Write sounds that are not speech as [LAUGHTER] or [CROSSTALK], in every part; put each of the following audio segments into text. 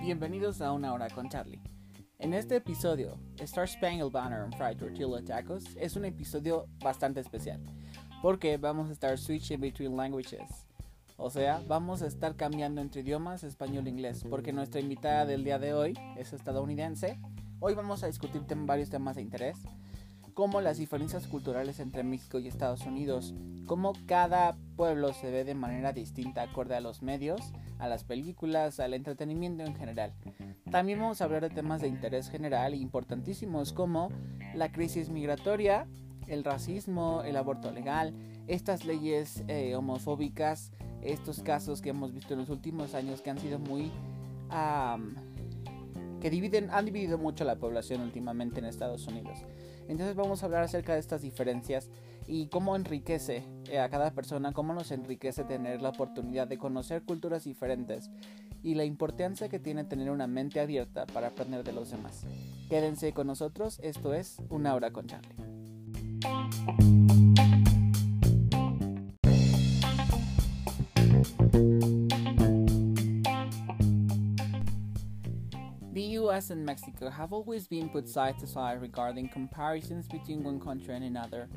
Bienvenidos a Una Hora con Charlie. En este episodio, Star Spangled Banner and Fried Tortilla Tacos es un episodio bastante especial porque vamos a estar switching between languages. O sea, vamos a estar cambiando entre idiomas español e inglés porque nuestra invitada del día de hoy es estadounidense. Hoy vamos a discutir varios temas de interés como las diferencias culturales entre México y Estados Unidos, cómo cada pueblo se ve de manera distinta acorde a los medios, a las películas, al entretenimiento en general. También vamos a hablar de temas de interés general importantísimos como la crisis migratoria, el racismo, el aborto legal, estas leyes eh, homofóbicas, estos casos que hemos visto en los últimos años que han sido muy... que dividen, han dividido mucho la población últimamente en Estados Unidos. Entonces vamos a hablar acerca de estas diferencias y cómo enriquece eh, a cada persona, cómo nos enriquece tener la oportunidad de conocer culturas diferentes y la importancia que tiene tener una mente abierta para aprender de los demás. Quédense con nosotros, esto es Una hora con Charlie. US and Mexico have always been put side to side regarding comparisons between one country and another,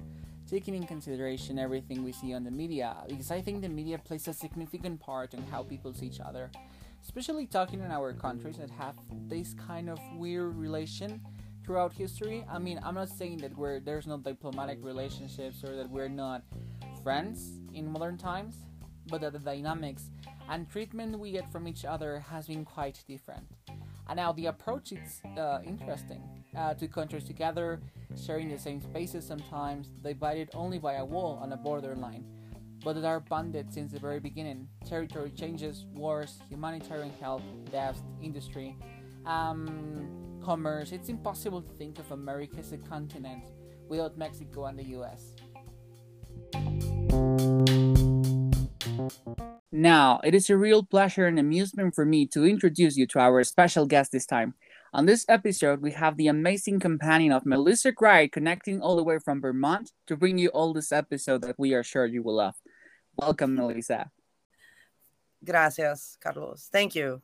taking in consideration everything we see on the media, because I think the media plays a significant part in how people see each other, especially talking in our countries that have this kind of weird relation throughout history. I mean, I'm not saying that we're there's no diplomatic relationships or that we're not friends in modern times, but that the dynamics and treatment we get from each other has been quite different. And now the approach is uh, interesting. Uh, two countries together, sharing the same spaces sometimes, divided only by a wall on a borderline, but that are bonded since the very beginning. Territory changes, wars, humanitarian help, deaths, industry, um, commerce. It's impossible to think of America as a continent without Mexico and the US. Now, it is a real pleasure and amusement for me to introduce you to our special guest this time. On this episode, we have the amazing companion of Melissa Gray connecting all the way from Vermont to bring you all this episode that we are sure you will love. Welcome, Melissa. Gracias, Carlos. Thank you.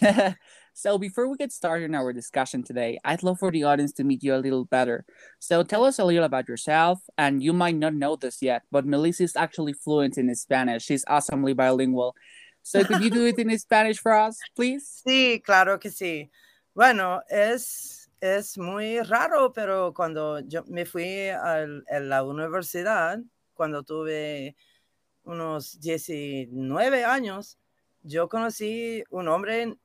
[LAUGHS] so before we get started in our discussion today, I'd love for the audience to meet you a little better. So tell us a little about yourself, and you might not know this yet, but Melissa is actually fluent in Spanish. She's awesomely bilingual. So could you do it in Spanish for us, please? [LAUGHS] Sí, claro que sí. Bueno, es, es muy raro, pero cuando yo me fui a la universidad, cuando tuve unos 19 años, yo conocí un hombre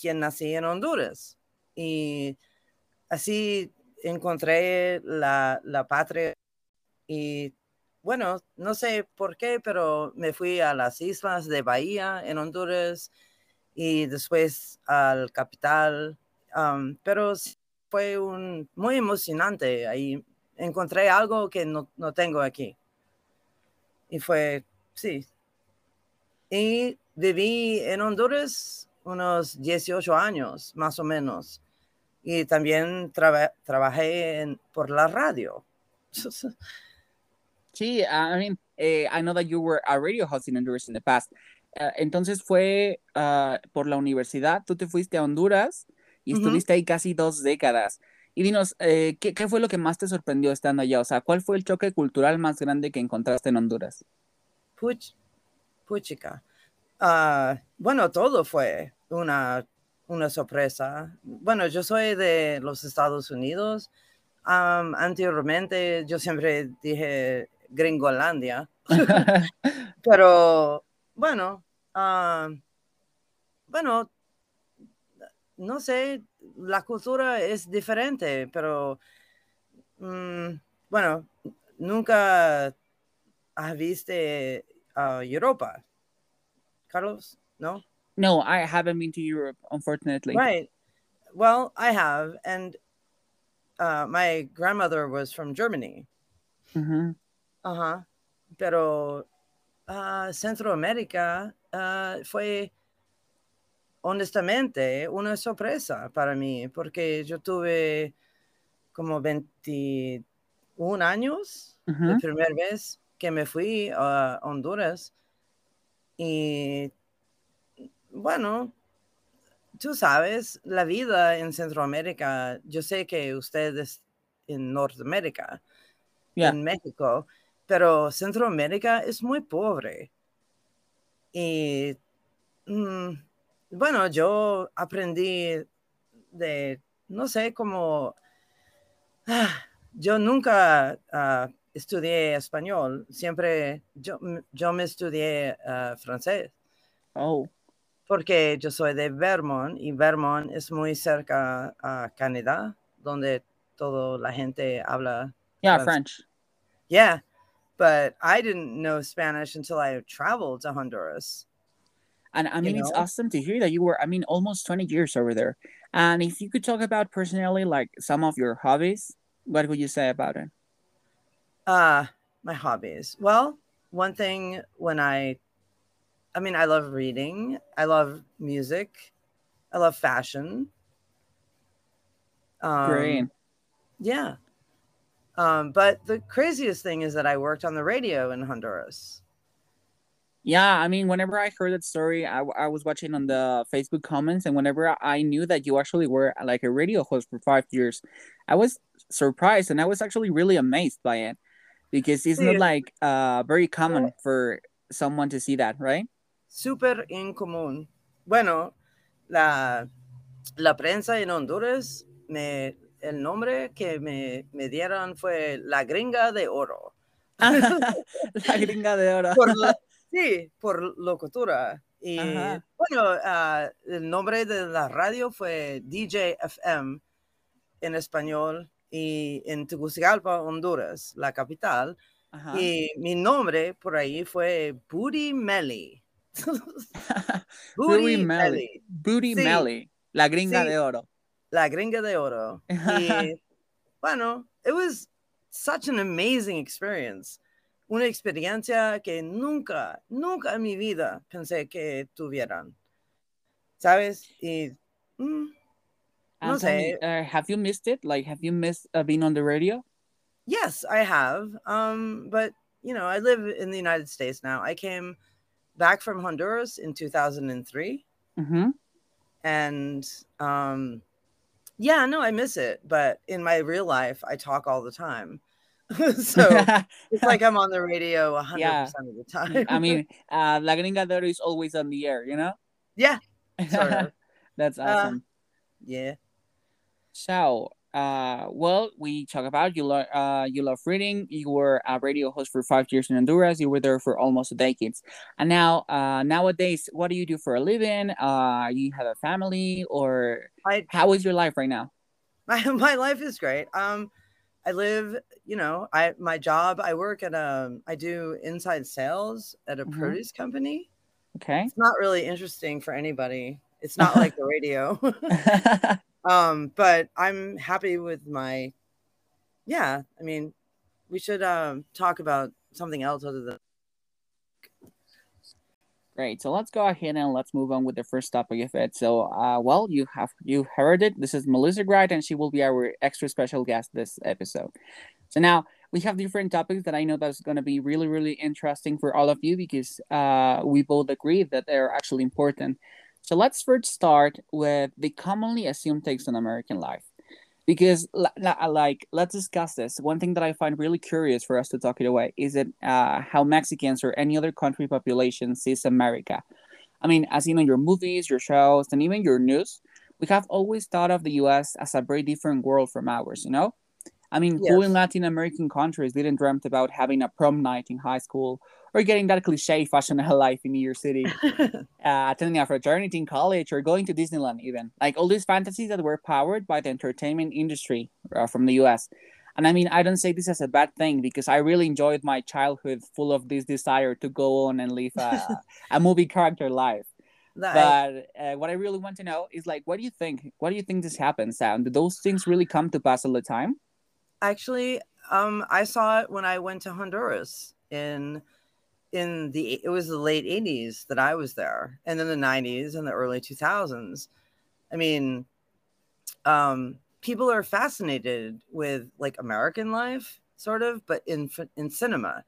quien nací en Honduras y así encontré la, la patria y bueno, no sé por qué, pero me fui a las islas de Bahía en Honduras y después al capital, um, pero fue muy emocionante. Ahí encontré algo que no, no tengo aquí. Y fue, sí. Y viví en Honduras unos 18 años, más o menos. Y también trabajé en, por la radio. [LAUGHS] Sí, I mean, eh, I know that you were a radio host in Honduras in the past. Uh, entonces fue uh, por la universidad, tú te fuiste a Honduras y estuviste ahí casi dos décadas. Y dinos, eh, ¿qué, ¿qué, fue lo que más te sorprendió estando allá? O sea, ¿cuál fue el choque cultural más grande que encontraste en Honduras? Puch, puchica. Uh, bueno, todo fue una, una sorpresa. Bueno, yo soy de los Estados Unidos. Um, anteriormente yo siempre dije Gringolandia. [LAUGHS] [LAUGHS] Pero bueno, uh, bueno, no sé, la cultura es diferente, pero um, bueno, nunca has visto uh, Europa. Carlos? No? No, I haven't been to Europe, unfortunately. Right. Well, I have. And uh, my grandmother was from Germany. Mm-hmm. Uh huh. Pero uh, Centroamérica uh, fue honestamente una sorpresa para mí, porque yo tuve como 21 años uh-huh. la primera vez que me fui a Honduras Y bueno, tú sabes, la vida en Centroamérica, yo sé que ustedes en Norteamérica, Yeah. en México, pero Centroamérica es muy pobre. Y mm, bueno, yo aprendí de, no sé, como, ah, yo nunca ah, estudié español, siempre yo, yo me estudié ah, francés Oh, porque yo soy de Vermont y Vermont es muy cerca a Canadá, donde toda la gente habla. yeah. French. Yeah, but I didn't know Spanish until I traveled to Honduras. And I You mean, it's awesome to hear that you were, I mean, almost 20 years over there. And if you could talk about personally, like some of your hobbies, what would you say about it? Uh, my hobbies. Well, one thing when I, I mean, I love reading, I love music, I love fashion. Um, Great. Yeah. Um, but the craziest thing is that I worked on the radio in Honduras. Yeah, I mean, whenever I heard that story, I was watching on the Facebook comments, and whenever I knew that you actually were like a radio host for five years, I was surprised and I was actually really amazed by it because it's not like uh very common for someone to see that, right? Súper incomún. Bueno, la, la prensa en Honduras, me, el nombre que me, me dieron fue La Gringa de Oro. [LAUGHS] La gringa de oro. Por la- sí, por locutora. Y Ajá. bueno, ah, el nombre de la radio fue DJ FM en español y en Tegucigalpa, Honduras, la capital. Ajá. Y mi nombre por ahí fue Booty Melly. [LAUGHS] [LAUGHS] Booty Melly. Booty Sí. Melly. La gringa Sí. de oro. La Gringa de Oro. Y [LAUGHS] bueno, it was such an amazing experience. Una experiencia que nunca, nunca en mi vida pensé que tuvieran. ¿Sabes? Y mm, No sé. uh, have you missed it? Like, have you missed uh, being on the radio? yes, I have. Um, but you know, I live in the United States now. I came back from Honduras in 2003. Mm-hmm. and um yeah no i miss it but in my real life i talk all the time [LAUGHS] so [LAUGHS] it's like i'm on the radio 100% Yeah. of the time I mean, [LAUGHS] uh, La Gringa de is always on the air, you know? yeah sort of. That's Uh, awesome. yeah So, uh, well, we talk about you. Lo- uh, you love reading. You were a radio host for five years in Honduras. You were there for almost a decade, and now, uh, nowadays, what do you do for a living? Uh, you have a family, or I- how is your life right now? [LAUGHS] my, my life is great um i live you know i my job i work at um i do inside sales at a Mhm. produce company Okay. it's not really interesting for anybody it's not like the radio [LAUGHS] [LAUGHS] um but i'm happy with my yeah i mean we should um talk about something else other than Great. So let's go ahead and let's move on with the first topic of it. So, uh, well, you have you heard it. This is Melissa Wright, and she will be our extra special guest this episode. So now we have different topics that I know that's going to be really, really interesting for all of you because uh, we both agree that they're actually important. So let's first start with the commonly assumed takes on American life. Because, li- like, let's discuss this. One thing that I find really curious for us to talk it away is it uh, how Mexicans or any other country population sees America. I mean, as you know, your movies, your shows, and even your news, we have always thought of the US as a very different world from ours, you know? I mean, who in Latin American countries didn't dreamt about having a prom night in high school or getting that cliche fashionable life in New York City, [LAUGHS] uh, attending a fraternity in college, or going to Disneyland, even? Like all these fantasies that were powered by the entertainment industry uh, from the US. And I mean, I don't say this as a bad thing because I really enjoyed my childhood full of this desire to go on and live a, [LAUGHS] a movie character life. that But uh, what I really want to know is like, what do you think? What do you think this happens? And do those things really come to pass all the time? actually um i saw it when i went to honduras in in the it was the late 80s that i was there and then the 90s and the early 2000s i mean um people are fascinated with like american life sort of but in in cinema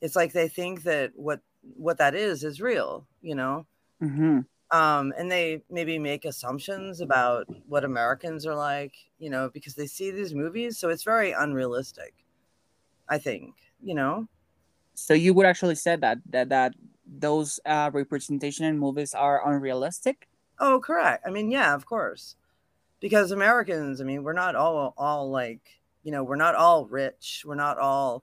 it's like they think that what what that is is real, you know. Mm-hmm. Um, and they maybe make assumptions about what Americans are like, you know, because they see these movies, so it's very unrealistic. I think, you know. So you would actually say that that that those uh, representation in movies are unrealistic. Oh, correct. I mean, yeah, of course, because Americans, I mean, we're not all all like, you know, we're not all rich. We're not all,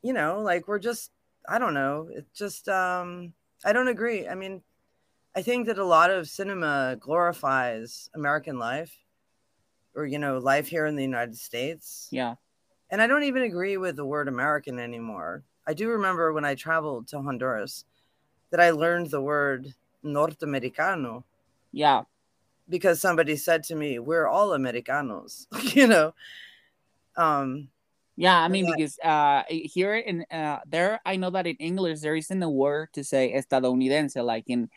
you know, like we're just, I don't know. It just, um, I don't agree. I mean, I think that a lot of cinema glorifies American life, or you know, life here in the United States. Yeah. And I don't even agree with the word American anymore. I do remember when I traveled to Honduras that I learned the word Norteamericano. Yeah. Because somebody said to me, "We're all Americanos," [LAUGHS] you know. Um. Yeah, I mean, because uh, here in uh, there, I know that in English there isn't a word to say estadounidense, like in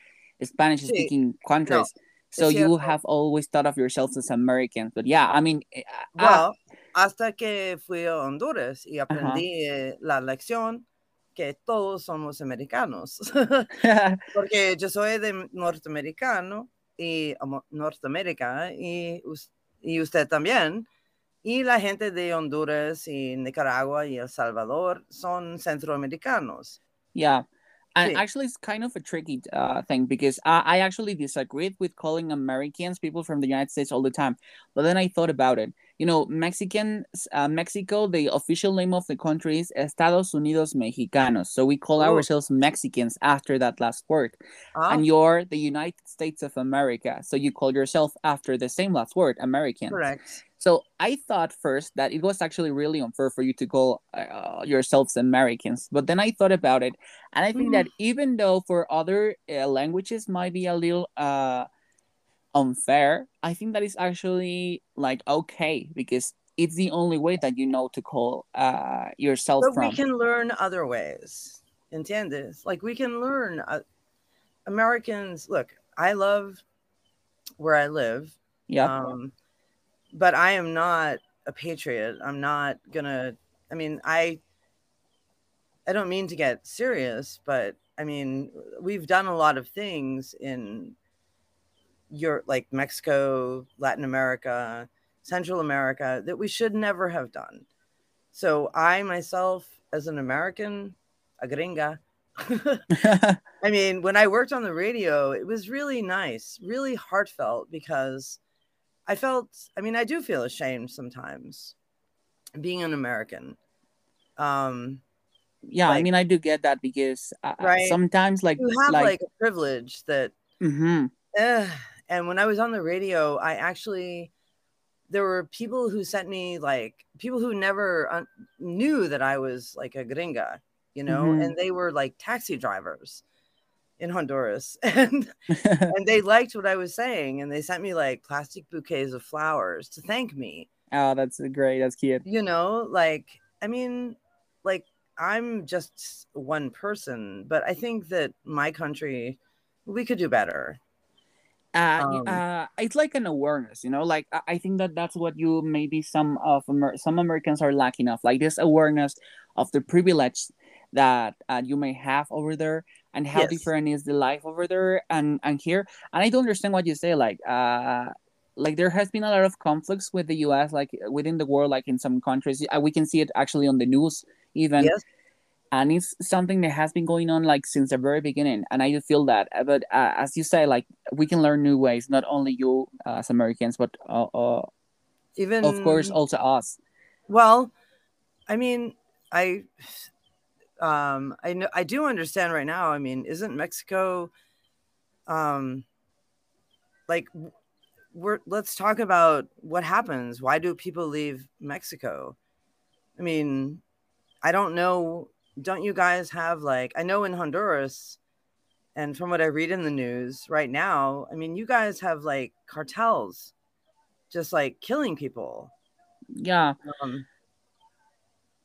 Spanish-speaking sí. countries. No. So you have always thought of yourselves as Americans, but yeah, I mean, uh, well, hasta que fui a Honduras y aprendí -huh. la lección que todos somos americanos, [LAUGHS] [LAUGHS] porque yo soy de norteamericano y Norteamérica y, y usted también. Y la gente de Honduras y Nicaragua y El Salvador son centroamericanos. Yeah. And sí. actually, it's kind of a tricky uh, thing because I, I actually disagreed with calling Americans people from the United States all the time. But then I thought about it. You know, Mexican, uh, Mexico, the official name of the country is Estados Unidos Mexicanos. So we call oh. ourselves Mexicans after that last word. Oh. And you're the United States of America. So you call yourself after the same last word, American. Correct. So I thought first that it was actually really unfair for you to call uh, yourselves Americans, but then I thought about it, and I think mm. that even though for other uh, languages might be a little uh, unfair, I think that is actually like okay because it's the only way that you know to call uh, yourself. But from. we can learn other ways. ¿Entiendes? Like we can learn. Uh, Americans, look, I love where I live. Yeah. Um, but I am not a patriot. I'm not gonna. I mean, I. I don't mean to get serious, but I mean, we've done a lot of things in your like Mexico, Latin America, Central America that we should never have done. So I myself, as an American, a gringa, [LAUGHS] I mean, when I worked on the radio, it was really nice, really heartfelt because I felt, I mean, I do feel ashamed sometimes being an American. Um, yeah, like, I mean, I do get that because uh, right? sometimes, like, you have like, like a privilege that, mm-hmm. uh, and when I was on the radio, I actually, there were people who sent me like people who never un- knew that I was like a gringa, you know, mm-hmm. and they were like taxi drivers in Honduras [LAUGHS] and [LAUGHS] and they liked what I was saying and they sent me like plastic bouquets of flowers to thank me. Oh, that's great. That's cute. You know, like I mean, like I'm just one person, but I think that my country we could do better. Uh, um, uh, it's like an awareness, you know. Like I think that that's what you maybe some of Amer- some Americans are lacking of, like this awareness of the privilege that uh, you may have over there and how yes. different is the life over there and and here and i don't understand what you say like uh like there has been a lot of conflicts with the us like within the world like in some countries uh, we can see it actually on the news even yes. And it's something that has been going on like since the very beginning and i do feel that uh, but uh, as you say like we can learn new ways not only you uh, as americans but uh, uh, even of course also us. Well i mean i um i know i do understand right now i mean isn't mexico um like we're let's talk about what happens. Why do people leave mexico? I mean i don't know don't you guys have like i know in honduras and from what i read in the news right now i mean you guys have like cartels just like killing people. Yeah. Um,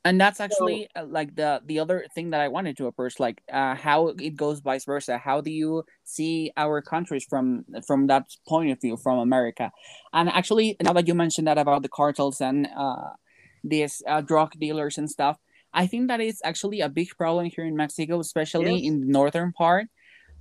and that's actually so, uh, like the the other thing that i wanted to approach like uh, how it goes vice versa. How do you see our countries from from that point of view from america? And actually now that you mentioned that about the cartels and uh, these uh, drug dealers and stuff I think that is actually a big problem here in Mexico, especially yes. in the northern part.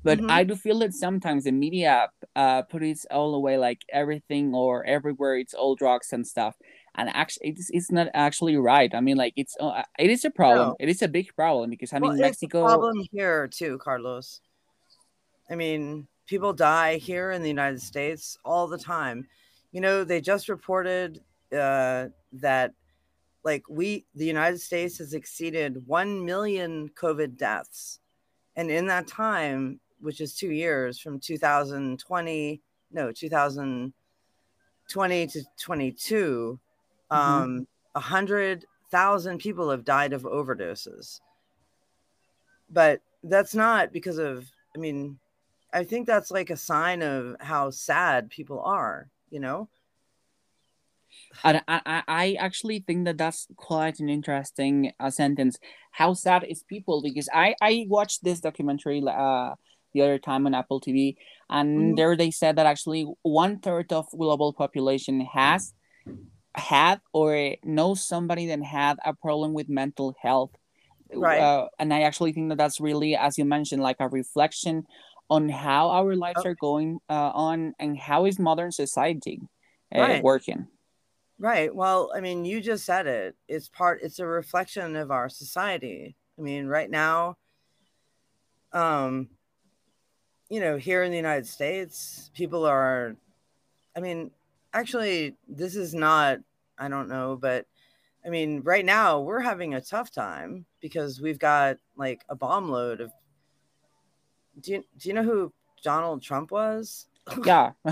But mm-hmm. I do feel that sometimes the media uh, put it all away, like everything or everywhere, it's all drugs and stuff. And actually, it's, it's not actually right. I mean, like it's uh, it is a problem. No. It is a big problem because I well, mean, Mexico. problem here too, Carlos. I mean, people die here in the United States all the time. You know, they just reported uh, that like we the united states has exceeded 1 million covid deaths. And in that time which is two years from 2020 no 2020 to 22 mm-hmm. um 100000 people have died of overdoses. But that's not because of i mean i think that's like a sign of how sad people are you know I, I, I actually think that that's quite an interesting uh, sentence. How sad is people? Because I, I watched this documentary uh, the other time on Apple TV, and mm. there they said that actually one third of global population has had or knows somebody that had a problem with mental health. Right. Uh, and I actually think that that's really, as you mentioned, like a reflection on how our lives oh. are going uh, on and how is modern society uh, right. working. Right. Well, I mean, you just said it. It's part it's a reflection of our society. I mean, right now um you know, here in the United States, people are I mean, actually this is not I don't know, but I mean, right now we're having a tough time because we've got like a bomb load of do you, do you know who Donald Trump was? Yeah. [LAUGHS]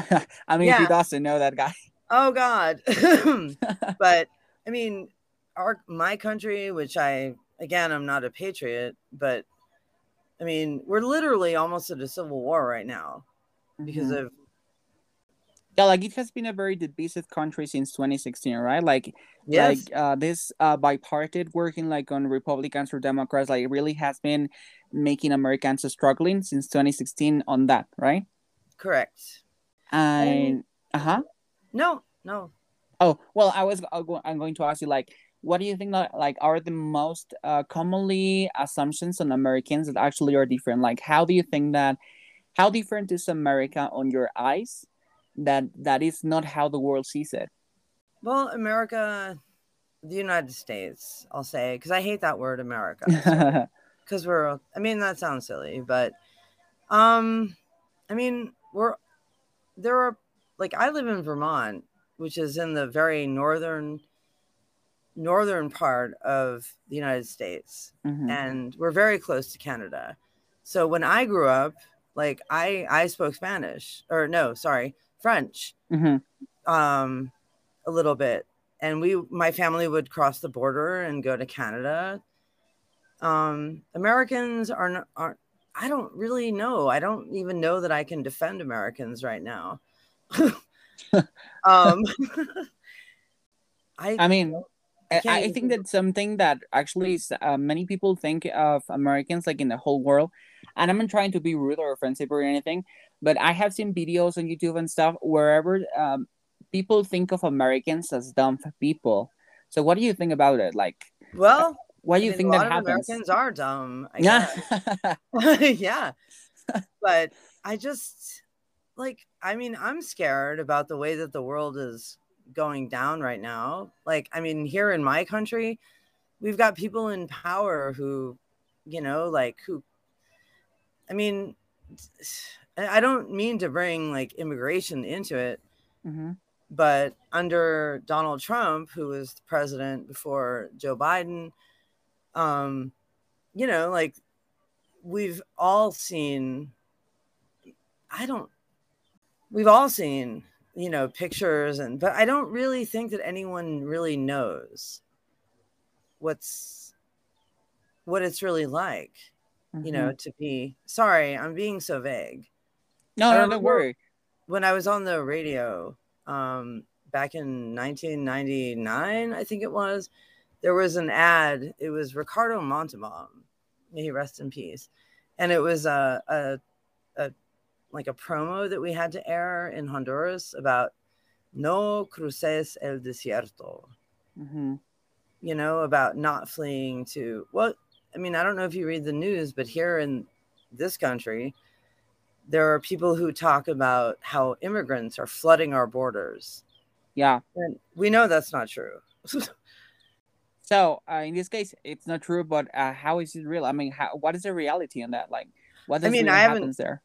I mean, yeah. who doesn't know that guy? Oh God. [LAUGHS] [LAUGHS] but I mean, our my country, which I again I'm not a patriot, but I mean, we're literally almost at a civil war right now because mm-hmm. of yeah like it has been a very divisive country since 2016 right like yes. like uh this uh bipartite working like on republicans or democrats like it really has been making americans struggling since 2016 on that right correct and uh-huh no, no. Oh well, I was I'm going to ask you like, what do you think that like are the most uh, commonly assumptions on Americans that actually are different? Like, how do you think that? How different is America on your eyes? That that is not how the world sees it. Well, America, the United States, I'll say, because I hate that word, America. Because so, [LAUGHS] we're, I mean, that sounds silly, but, um, I mean, we're there are like I live in Vermont, which is in the very northern northern part of the United States, mm-hmm. and we're very close to Canada. So when I grew up, like I I spoke Spanish or no, sorry, French, mm-hmm. um, a little bit, and we my family would cross the border and go to Canada. Um, Americans are aren't. I don't really know. I don't even know that I can defend Americans right now. Um, [LAUGHS] [LAUGHS] I, I mean, I, I, think that's something that actually uh, many people think of Americans like in the whole world. And I'm not trying to be rude or offensive or anything, but I have seen videos on YouTube and stuff wherever um, people think of Americans as dumb people. So, what do you think about it? Like, well, why do you mean, think that happens? Americans are dumb. yeah, [LAUGHS] yeah, but I just like i mean i'm scared about the way that the world is going down right now like i mean here in my country we've got people in power who you know like who i mean i don't mean to bring like immigration into it mm-hmm. but under donald trump who was the president before joe biden um you know like we've all seen i don't we've all seen you know pictures and but i don't really think that anyone really knows what's what it's really like mm-hmm. you know mm-hmm. to be sorry i'm being so vague no no don't worry when i was on the radio um back in 1999 i think it was there was an ad it was ricardo montalban may he rest in peace and it was a, a like a promo that we had to air in Honduras about no cruces el desierto. Mm-hmm. you know, about not fleeing to, well, I mean, I don't know if you read the news, but here in this country, there are people who talk about how immigrants are flooding our borders. Yeah. And we know that's not true. [LAUGHS] so uh, in this case, it's not true, but uh, how is it real? I mean, how, what is the reality on that? Like, what does I mean, really I happens there?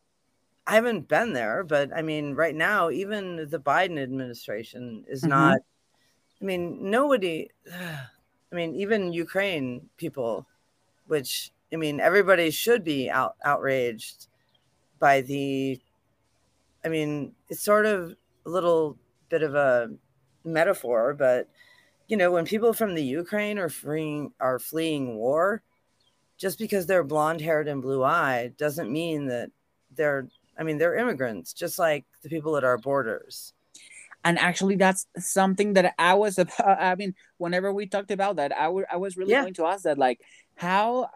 I haven't been there, but I mean, right now, even the Biden administration is mm-hmm. not. I mean, nobody. [SIGHS] I mean, even Ukraine people, which I mean, everybody should be out outraged by the. I mean, it's sort of a little bit of a metaphor, but you know, when people from the Ukraine are fleeing are fleeing war, just because they're blonde haired and blue eyed doesn't mean that they're I mean, they're immigrants, just like the people at our borders. And actually, that's something that I was [LAUGHS] about. I mean, whenever we talked about that, I, w- I was really yeah. going to ask that, like, how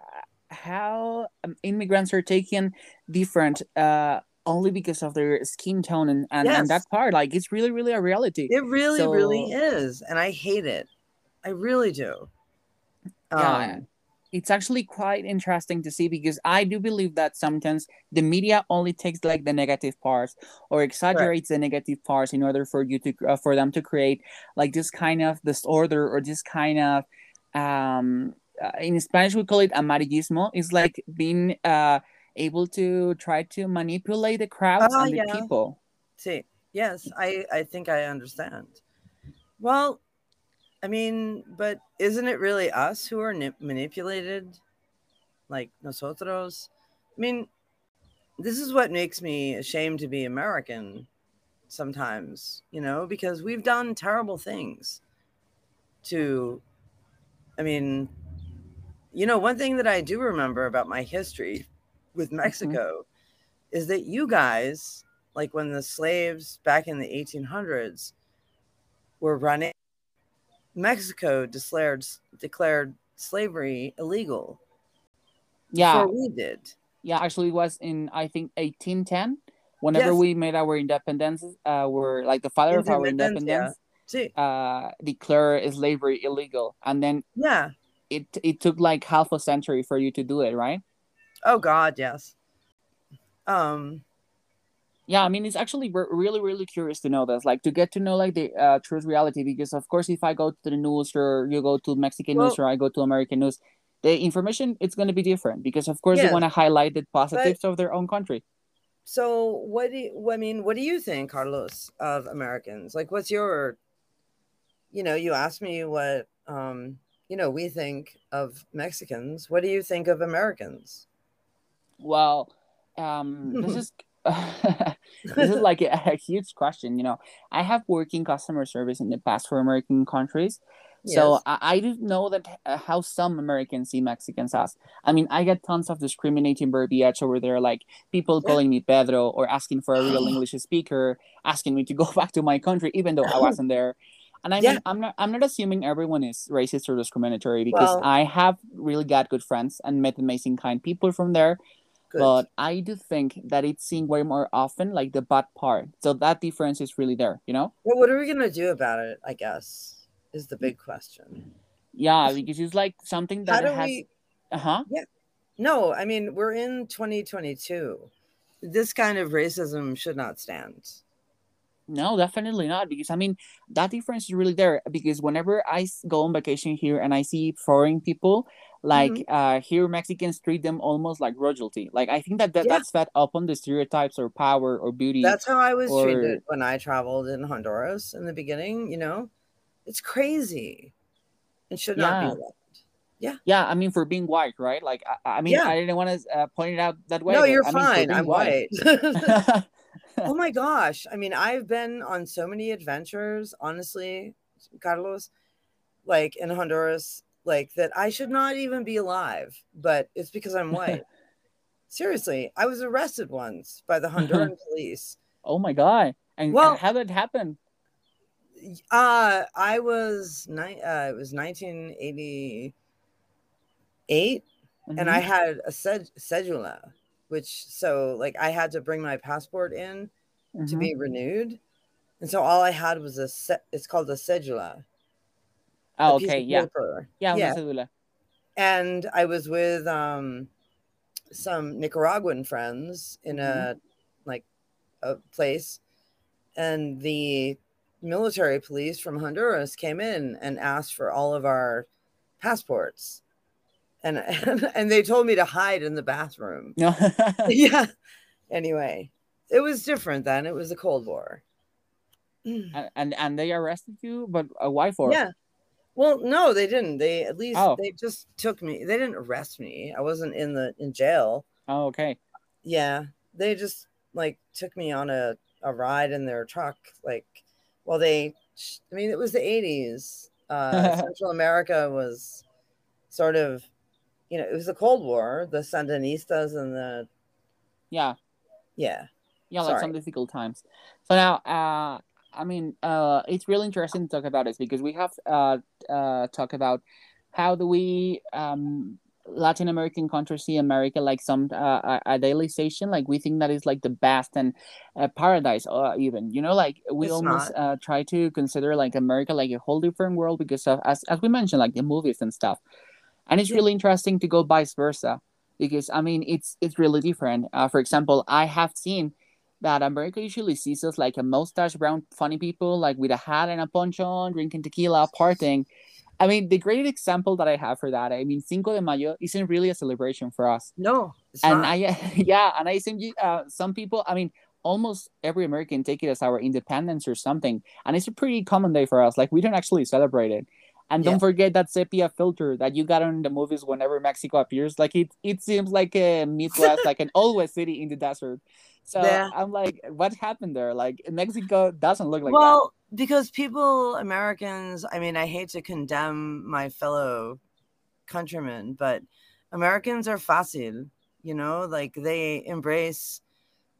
how um, immigrants are taken different uh, only because of their skin tone and, and, yes. and, that part. Like, it's really, really a reality. It really, so, really is. And I hate it. I really do. Yeah. Um, it's actually quite interesting to see because I do believe that sometimes the media only takes like the negative parts or exaggerates right. the negative parts in order for you to uh, for them to create like this kind of disorder or this kind of um uh, in Spanish we call it amarillismo. It's like being uh able to try to manipulate the crowds uh, and the people. See, yes, I I think I understand. Well, I mean, but isn't it really us who are manipulated? Like nosotros? I mean, this is what makes me ashamed to be American sometimes, you know, because we've done terrible things to, I mean, you know, one thing that I do remember about my history with mm-hmm. Mexico mm-hmm. is that you guys, like when the slaves back in the 1800s were running Mexico declared declared slavery illegal. Yeah, we did. Yeah, actually, it was in I think 1810. Whenever yes. we made our independence, uh, we're like the father of our independence. Yeah. Uh, declare slavery illegal, and then yeah, it it took like half a century for you to do it, right? Oh God, yes. Um, yeah i mean it's actually really really curious to know this like to get to know like the uh, truth reality because of course if i go to the news or you go to mexican well, news or i go to american news the information it's going to be different because of course they want to highlight the positives but, of their own country. So what do you i mean what do you think carlos of americans? Like what's your you know you asked me what um you know we think of mexicans. What do you think of americans? Well um this is [LAUGHS] this is like a, a, huge question. You know, I have worked in customer service in the past for American countries. So yes. I, I do know that uh, how some Americans see Mexicans as. I mean, I get tons of discriminating verbiage over there, like people yeah. calling me Pedro or asking for a real [GASPS] English speaker, asking me to go [LAUGHS] back to my country, even though I wasn't there. And I mean, yeah. I'm not I'm not assuming everyone is racist or discriminatory because well, I have really got good friends and met amazing kind people from there Good. But I do think that it's seen way more often, like the bad part. So that difference is really there, you know? Well, what are we gonna do about it? I guess is the big question. Yeah, because it's like something that How do has. We... Uh huh. Yeah. No, I mean we're in 2022. This kind of racism should not stand. No, definitely not. Because I mean, that difference is really there. Because whenever I go on vacation here and I see foreign people, like mm-hmm. uh here mexicans treat them almost like royalty like i think that, that yeah. that's fed up on the stereotypes or power or beauty that's how i was or... treated when i traveled in honduras in the beginning you know it's crazy it should not yeah. be allowed yeah yeah i mean for being white right like i, I mean yeah. i didn't want to uh, point it out that way no you're I fine i'm white, white. [LAUGHS] [LAUGHS] oh my [LAUGHS] gosh i mean i've been on so many adventures honestly carlos like in honduras like that I should not even be alive, but it's because I'm white. [LAUGHS] Seriously, I was arrested once by the Honduran [LAUGHS] police. Oh my god! And well, how did it happen? Uh, I was ni- uh, it was 1988, mm-hmm. and I mm-hmm. had a sed- cedula, which so like I had to bring my passport in mm-hmm. to be renewed, and so all I had was a set. It's called a cedula Oh, a okay, yeah. paper. Yeah, Yeah. cédula. and I was with um, some Nicaraguan friends in a like a place, and the military police from Honduras came in and asked for all of our passports, and and, they told me to hide in the bathroom. [LAUGHS] Yeah. Anyway, it was different then. It was the Cold War. and, and and they arrested you, but uh, why for? Yeah. Well, no, they didn't. They at least Oh. they just took me. They didn't arrest me. I wasn't in the in jail. Oh, okay. Yeah, they just like took me on a a ride in their truck. Like, well, they. I mean, it was the '80s. Uh, [LAUGHS] Central America was sort of, you know, it was the Cold War. The Sandinistas and the Yeah. yeah. yeah like some difficult times so now uh i mean uh it's really interesting to talk about this because we have uh uh talk about how do we um latin american countries see america like some uh idealization like we think that is like the best and uh, paradise uh, even you know like we It's almost uh try to consider like america like a whole different world because of as, as we mentioned like the movies and stuff and it's really interesting to go vice versa because i mean it's it's really different uh, for example i have seen that America usually sees us like a mustache brown funny people, like with a hat and a poncho on, drinking tequila, partying. I mean, the great example that I have for that, I mean, Cinco de Mayo isn't really a celebration for us. No, and not. I, [LAUGHS] yeah, and I think uh, some people, I mean, almost every American take it as our independence or something. And it's a pretty common day for us. Like, we don't actually celebrate it. And don't forget that sepia filter that you got on the movies whenever Mexico appears. Like, it, it seems like a Midwest, like an old West city in the desert. So Yeah. I'm like, what happened there? Like, Mexico doesn't look like well, because people, Americans, I mean, I hate to condemn my fellow countrymen, but Americans are fácil, you know, like they embrace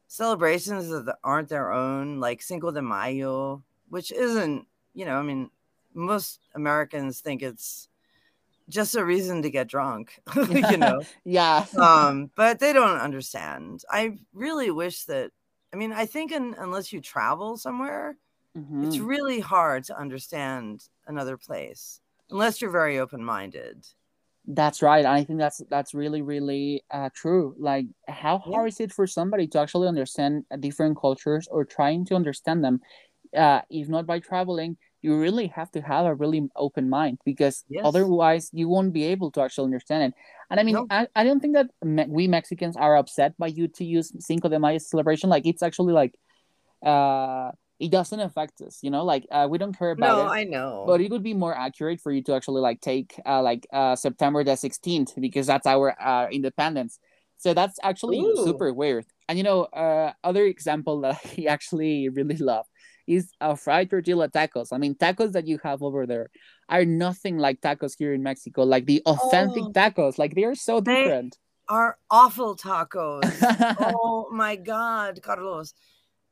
celebrations that aren't their own, like Cinco de Mayo, which isn't, you know, I mean, most Americans think it's just a reason to get drunk, [LAUGHS] [LAUGHS] you know. yeah. um, but they don't understand. I really wish that. I mean, I think un unless you travel somewhere, it's Mhm. really hard to understand another place unless you're very open minded. That's right. I think that's that's really really uh, true. Like, how Yeah. hard is it for somebody to actually understand different cultures or trying to understand them? Uh, if not by traveling, you really have to have a really open mind because Yes. otherwise you won't be able to actually understand it. And I mean, No. I, I don't think that me- we Mexicans are upset by you to use Cinco de Mayo celebration. Like, it's actually like, uh, it doesn't affect us. You know, like uh, we don't care about No, it I know. but it would be more accurate for you to actually like take uh, like uh, September the 16th because that's our uh, independence. So that's actually Ooh. super weird. And you know, uh, other example that [LAUGHS] I actually really love is a fried tortilla tacos. I mean, tacos that you have over there are nothing like tacos here in Mexico, like the authentic Oh. tacos. Like they are so They- different. Are awful tacos. [LAUGHS] oh my God, Carlos.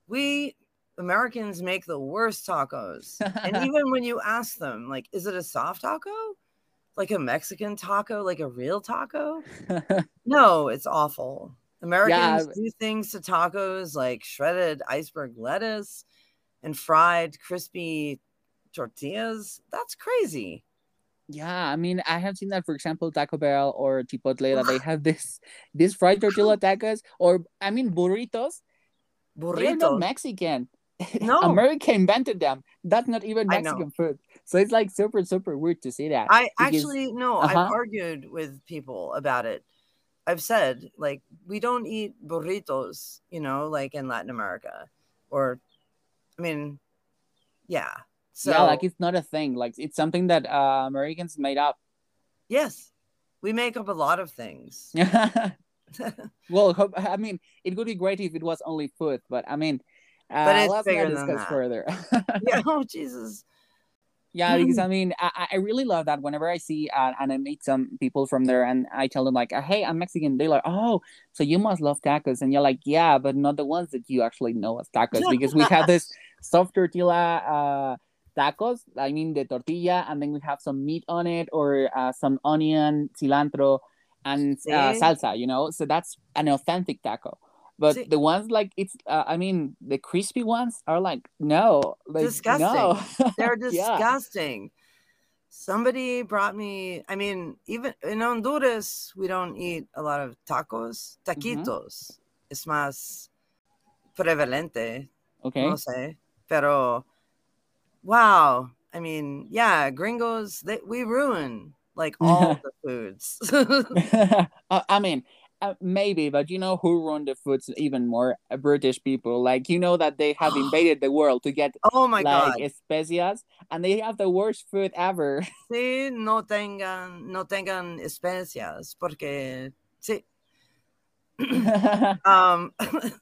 We Americans make the worst tacos. and [LAUGHS] even when you ask them, like, is it a soft taco? Like a Mexican taco, like a real taco? [LAUGHS] No, it's awful. Americans do things to tacos like shredded iceberg lettuce and fried crispy tortillas. That's crazy. Yeah, I mean, I have seen that, for example, Taco Bell or Chipotle, that they have this this fried tortilla [LAUGHS] tacos, or I mean, burritos. They're not Mexican. No. [LAUGHS] America invented them. That's not even Mexican food. So it's like super, super weird to see that. I because- actually no, Uh-huh. I've argued with people about it. I've said like we don't eat burritos, you know, like in Latin America, or I mean, yeah. So yeah, like it's not a thing. Like it's something that uh, Americans made up. yes, we make up a lot of things. [LAUGHS] [LAUGHS] well, I mean, it would be great if it was only food, but I mean, uh, But it's let's bigger not than discuss that. further. [LAUGHS] yeah. Oh Jesus. Yeah, because I mean, I, I really love that whenever I see uh, and I meet some people from there and I tell them like, "Hey, I'm Mexican," they're like, "Oh, so you must love tacos," and you're like, "Yeah, but not the ones that you actually know as tacos because we have this soft tortilla uh, tacos. I mean, the tortilla, and then we have some meat on it or uh, some onion, cilantro, and uh, salsa. You know, so that's an authentic taco. But See? the ones like it's, uh, I mean, the crispy ones are like no, like, Disgusting. No. [LAUGHS] They're Yeah. disgusting. Somebody brought me, I mean, even in Honduras, we don't eat a lot of tacos. Taquitos es más prevalente. Okay. No sé. Pero, wow. I mean, yeah, gringos, they, we ruin like all [LAUGHS] the foods. [LAUGHS] I mean, uh, maybe, but you know who run the foods even more? Uh, British people. Like you know that they have [GASPS] invaded the world to get oh my like God. especias, and they have the worst food ever. [LAUGHS] Sí, no tengan, no tengan especias, porque, sí. [LAUGHS] um, [LAUGHS]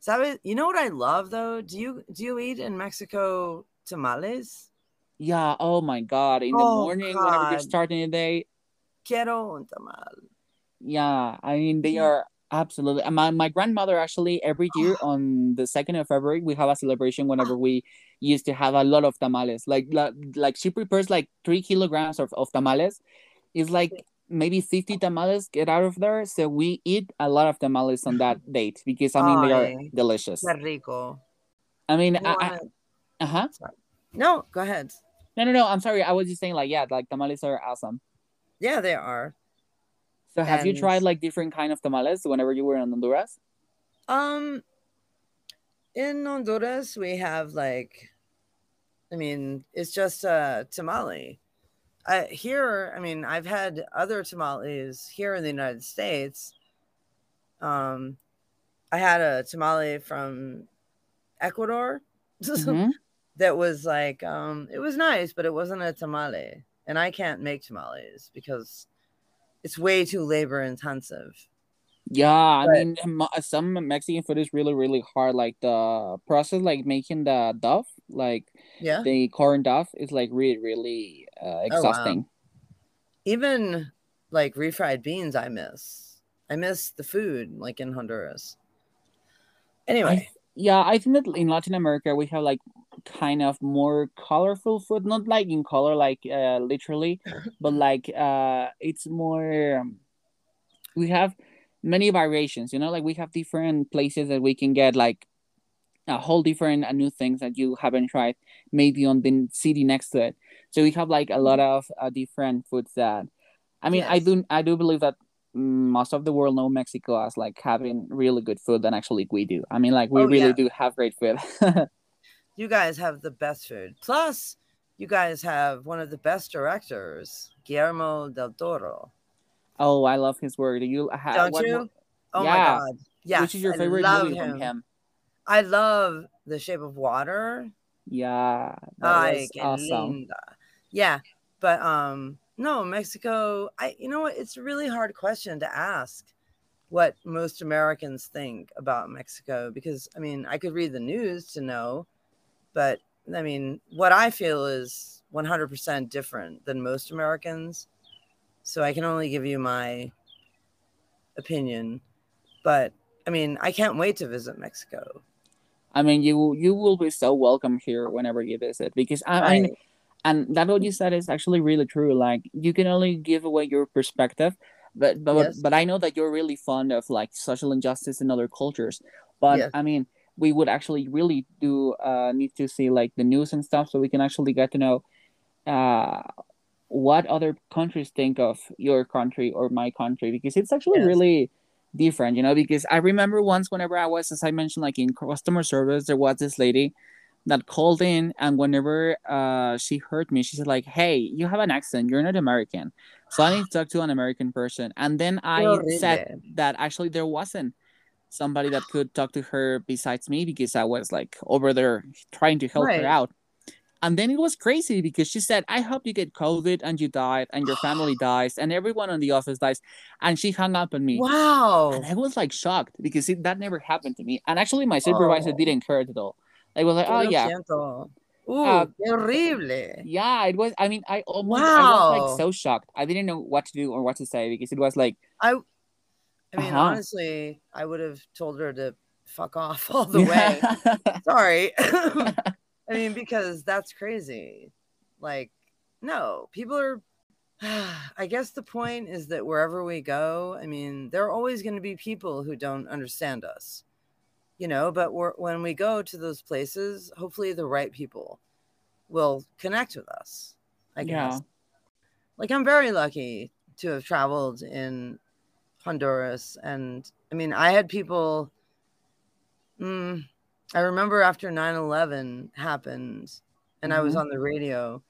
¿sabes? You know what I love though? Do you do you eat in Mexico tamales? yeah. Oh my god! In the Oh, morning, whenever you're God. starting the day, Quiero un tamal. Yeah. I mean, they are absolutely. My my grandmother actually every year [GASPS] on the second of February we have a celebration whenever [GASPS] we used to have a lot of tamales. Like like, like she prepares like three kilograms of, of tamales. It's like maybe 50 tamales get out of there. So we eat a lot of tamales on that [GASPS] date because I mean they are Ay. delicious. Qué rico. I mean, I, I, wanna- uh-huh. No, go ahead. No, no, no. I'm sorry. I was just saying like yeah, like tamales are awesome. Yeah, they are. So have you tried like different kind of tamales whenever you were in Honduras? Um, in Honduras, we have like, I mean, it's just a tamale. I here, I mean, I've had other tamales here in the United States. Um, I had a tamale from Ecuador Mhm. [LAUGHS] that was like, um, it was nice, but it wasn't a tamale, and I can't make tamales because it's way too labor intensive. Yeah, I But- mean, some Mexican food is really, really hard. Like the process, like making the duff, like Yeah. the corn duff, is like really, really uh, Oh, wow. exhausting. even like refried beans i miss i miss the food like in honduras anyway Yeah, I think that in Latin America we have like kind of more colorful food, not like in color, like uh, literally, [LAUGHS] but like uh, it's more. um, We have many variations, you know, like we have different places that we can get like a whole different uh, new things that you haven't tried, maybe on the city next to it. So we have like a lot of uh, different foods that, I mean, I do I do believe that most of the world know Mexico as like having really good food than actually we do. I mean, like we Oh, really yeah. do have great food. [LAUGHS] you guys have the best food plus you guys have one of the best directors guillermo del toro oh, I love his work. Do you? Ha- don't what- you oh yeah. my god yes Which is your I favorite movie him. from him? i love the shape of water Yeah, that qué awesome. linda. Yeah, but um, no, Mexico. I, you know what? It's a really hard question to ask. What most Americans think about Mexico, because I mean, I could read the news to know, but I mean, what I feel is 100% different than most Americans. So I can only give you my opinion, but I mean, I can't wait to visit Mexico. I mean, you you will be so welcome here whenever you visit because I, I mean, and that what you said is actually really true. Like you can only give away your perspective, but but Yes. but I know that you're really fond of like social injustice in other cultures. But Yes. I mean, we would actually really do uh need to see like the news and stuff so we can actually get to know uh what other countries think of your country or my country because it's actually Yes. really different you know because i remember once whenever i was as i mentioned like in customer service there was this lady that called in and whenever uh she heard me she said like hey you have an accent. You're not american. So i need to talk to an american person. And then i said that actually there wasn't somebody that could talk to her besides me because i was like over there trying to help Right. her out and then it was crazy because she said, I hope you get COVID and you died and your family [GASPS] dies and everyone in the office dies. And she hung up on me. Wow. And I was like shocked because it, that never happened to me. And actually, my supervisor Oh. didn't care at all. I was like, oh, yeah. siento. Uh, horrible. Yeah, it was. I mean, I almost, I was like so shocked. I didn't know what to do or what to say because it was like, I mean, Uh-huh. honestly, I would have told her to fuck off [LAUGHS] all the way. [LAUGHS] Sorry. [LAUGHS] I mean, because that's crazy. Like, no, people are. [SIGHS] I guess the point is that wherever we go, I mean, there are always going to be people who don't understand us, you know. But we're, when we go to those places, hopefully the right people will connect with us. I Yeah. guess. like I'm very lucky to have traveled in Honduras, and I mean, I had people. Mm, I remember after 9/11 happened, and mm-hmm. I was mm-hmm. on the radio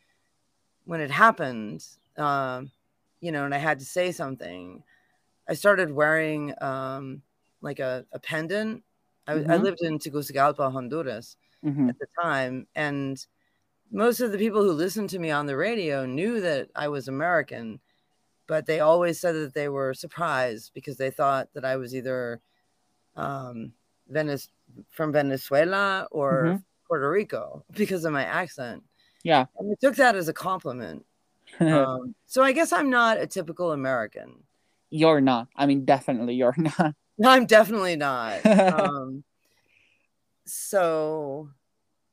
when it happened. Um, you know, and I had to say something. I started wearing um, like a, a pendant. I, mm-hmm. I, lived in Tegucigalpa, Honduras mm-hmm. at the time, and most of the people who listened to me on the radio knew that I was American, but they always said that they were surprised because they thought that I was either um, Venice from Venezuela or mm-hmm. Puerto Rico [LAUGHS] because of my accent. Yeah, and I took that as a compliment. [LAUGHS] um, so I guess I'm not a typical American. You're not. I mean, definitely you're [LAUGHS] not. No, I'm definitely not. um, so,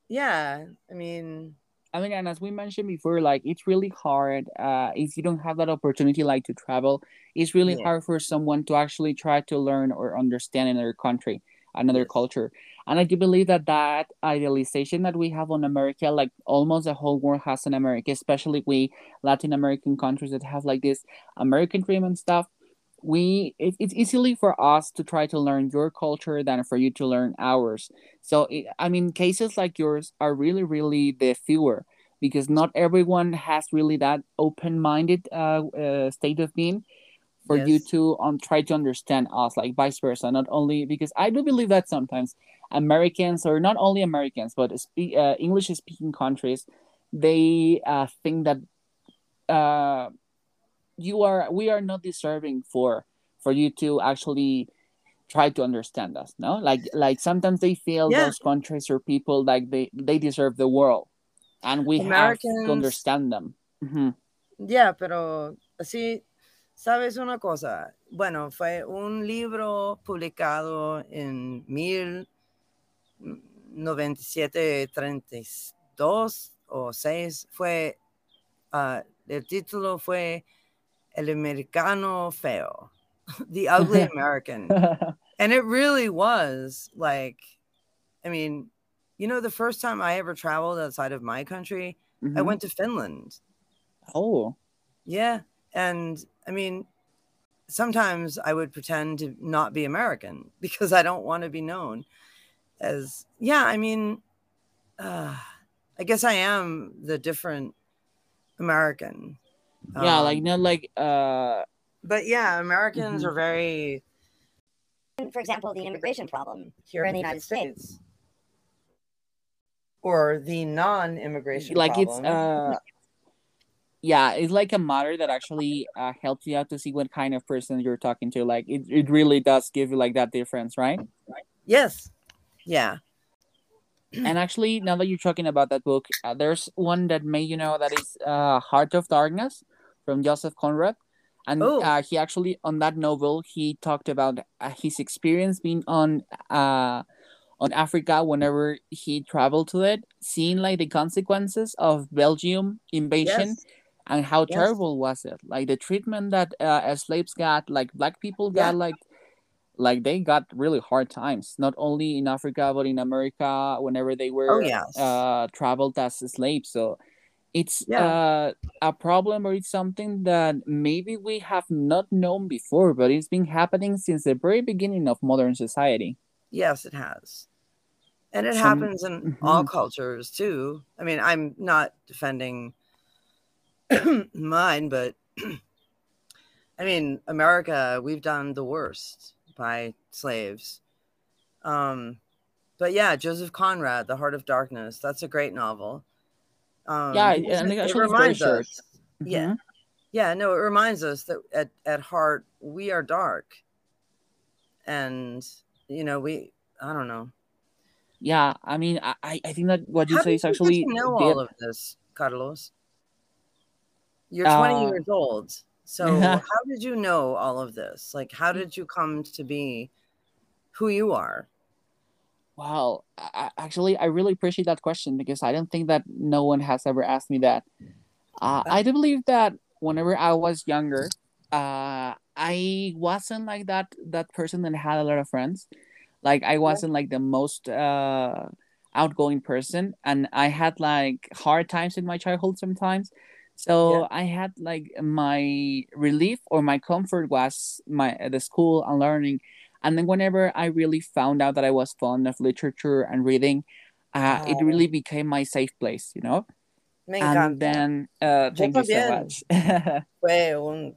yeah, I mean, I mean, and as we mentioned before, like it's really hard uh, if you don't have that opportunity, like to travel. It's really yeah. hard for someone to actually try to learn or understand another country, another yes. culture. And I do believe that that idealization that we have on America, like almost the whole world has in America, especially we Latin American countries that have like this American dream and stuff we it, it's easily for us to try to learn your culture than for you to learn ours so it, i mean cases like yours are really really the fewer because not everyone has really that open-minded uh, uh, state of being for yes. you to um, try to understand us like vice versa not only because i do believe that sometimes americans or not only americans but spe- uh, english speaking countries they uh, think that uh, you are we are not deserving for for you to actually try to understand us no like like sometimes they feel yeah. those countries or people like they they deserve the world and we Americans, have to understand them mm-hmm. yeah pero así sabes una cosa bueno fue un libro publicado en 1932 o 6 fue uh, el título fue El Americano Feo, [LAUGHS] the [LAUGHS] ugly American. [LAUGHS] and it really was like, I mean, you know, the first time I ever traveled outside of my country, mm-hmm. I went to Finland. Oh. Yeah. And I mean, sometimes I would pretend to not be American because I don't want to be known as, yeah, I mean, uh, I guess I am the different American yeah, um, like not like uh but yeah, Americans mm-hmm. are very for example, the immigration problem here in the United States. Or the non-immigration like problem. it's uh yeah, it's like a matter that actually uh, helps you out to see what kind of person you're talking to. Like it, it really does give you like that difference, right? Yes. Yeah and [CLEARS THROAT] actually, now that you're talking about that book, uh, there's one that may you know that is uh, Heart of Darkness from Joseph Conrad. And oh. uh, he actually, on that novel, he talked about uh, his experience being on uh, on Africa whenever he traveled to it, seeing like the consequences of Belgium invasion. Yes. And how yes. terrible was it? Like the treatment that uh, slaves got, like black people got, yeah. like like they got really hard times not only in africa but in america whenever they were oh, yes. uh, traveled as slaves so it's yeah. uh, a problem or it's something that maybe we have not known before but it's been happening since the very beginning of modern society yes it has and it Some, happens in mm-hmm. all cultures too i mean i'm not defending [CLEARS THROAT] mine but [CLEARS THROAT] i mean america we've done the worst by slaves. Um, but yeah, Joseph Conrad, The Heart of Darkness. That's a great novel. Um, yeah, and it, it reminds us. Mm-hmm. Yeah, yeah. No, it reminds us that at at heart we are dark, and you know we. I don't know. Yeah, I mean, I I think that what you How say is actually you know all of this, Carlos. You're 20 uh, years old. So, [LAUGHS] how did you know all of this? Like, how did you come to be who you are? Wow. I, actually, I really appreciate that question because I don't think that no one has ever asked me that. Uh, I do believe that whenever I was younger, uh, I wasn't like that that person that had a lot of friends. Like I wasn't like the most uh, outgoing person, and I had like hard times in my childhood sometimes. So yeah. I had like my relief or my comfort was my the school and learning, and then whenever I really found out that I was fond of literature and reading, uh, it really became my safe place, you know. Me and then uh, thank you so much. Fue un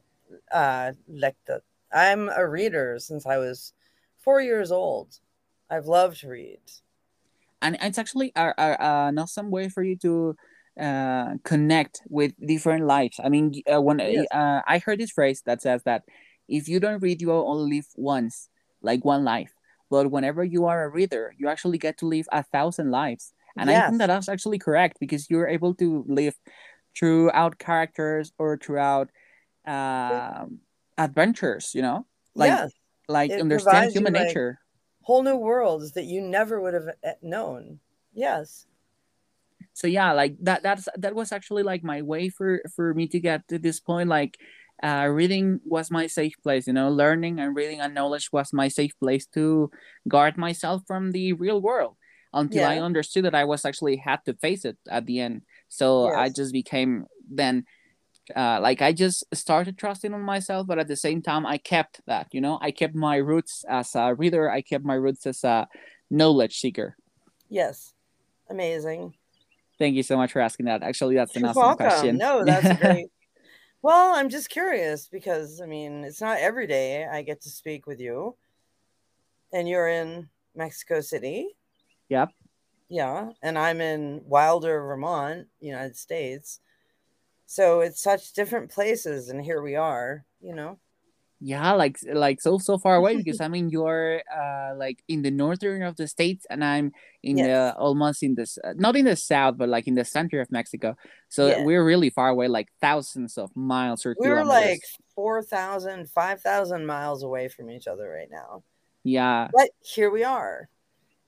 uh, lector. I'm a reader since I was four years old. I've loved to read, and it's actually a, a, an awesome way for you to uh, connect with different lives. I mean, uh, when yes. uh, I heard this phrase that says that if you don't read, you will only live once, like one life. But whenever you are a reader, you actually get to live a thousand lives. And yes. I think that that's actually correct because you're able to live throughout characters or throughout uh, adventures, you know? Like, yes. like it understand human nature. Whole new worlds that you never would have eh, known. Yes so yeah like that that's that was actually like my way for for me to get to this point like uh, reading was my safe place you know learning and reading and knowledge was my safe place to guard myself from the real world until yeah. i understood that i was actually had to face it at the end so yes. i just became then uh, like i just started trusting on myself but at the same time i kept that you know i kept my roots as a reader i kept my roots as a knowledge seeker yes amazing Thank you so much for asking that. Actually, that's an You're awesome welcome. question. No, [LAUGHS] that's great. Well, I'm just curious because I mean, it's not every day I get to speak with you, and you're in Mexico City. Yep. Yeah, and I'm in Wilder, Vermont, United States. So it's such different places, and here we are. You know yeah like like so so far away because [LAUGHS] i mean you're uh like in the northern of the states and i'm in yes. the almost in this uh, not in the south but like in the center of mexico. So yeah. we're really far away like thousands of miles or we're like 4000 5000 miles away from each other right now. Yeah. But here we are.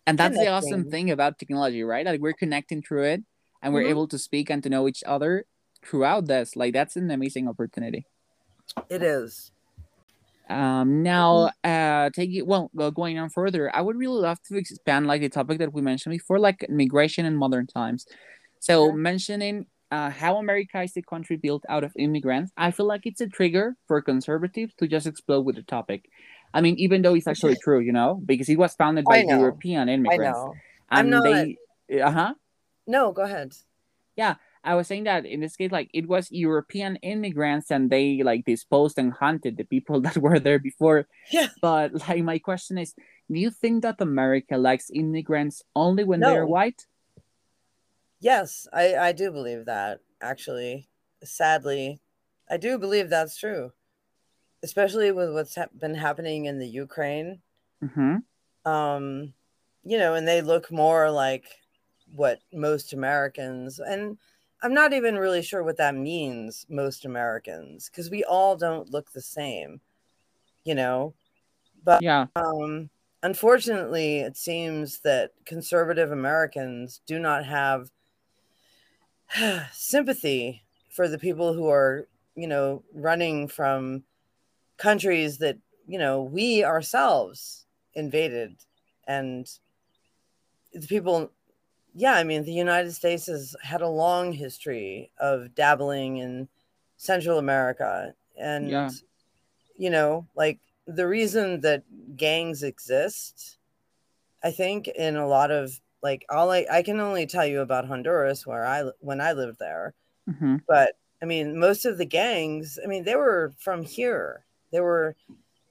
And that's connecting. the awesome thing about technology right? Like we're connecting through it and we're mm-hmm. able to speak and to know each other throughout this. Like that's an amazing opportunity. It is um, now, mm-hmm. uh, take it well. Going on further, I would really love to expand like the topic that we mentioned before, like migration in modern times. So, mentioning uh, how America is a country built out of immigrants, I feel like it's a trigger for conservatives to just explode with the topic. I mean, even though it's actually true, you know, because it was founded by European immigrants. I know. I'm not. They, uh huh. No, go ahead. Yeah, I was saying that in this case, like it was European immigrants and they like disposed and hunted the people [LAUGHS] that were there before. Yeah. But like my question is, do you think that America likes immigrants only when no. they're white? Yes, I, I do believe that, actually. Sadly, I do believe that's true. Especially with what's ha- been happening in the Ukraine. Mm-hmm. Um, you know, and they look more like what most Americans and I'm not even really sure what that means, most Americans, because we all don't look the same, you know? But yeah. Um, unfortunately, it seems that conservative Americans do not have [SIGHS] sympathy for the people who are, you know, running from countries that, you know, we ourselves invaded and the people yeah, I mean, the United States has had a long history of dabbling in Central America. And, yeah. you know, like the reason that gangs exist, I think, in a lot of like, all I, I can only tell you about Honduras where I, when I lived there. Mm-hmm. But I mean, most of the gangs, I mean, they were from here. They were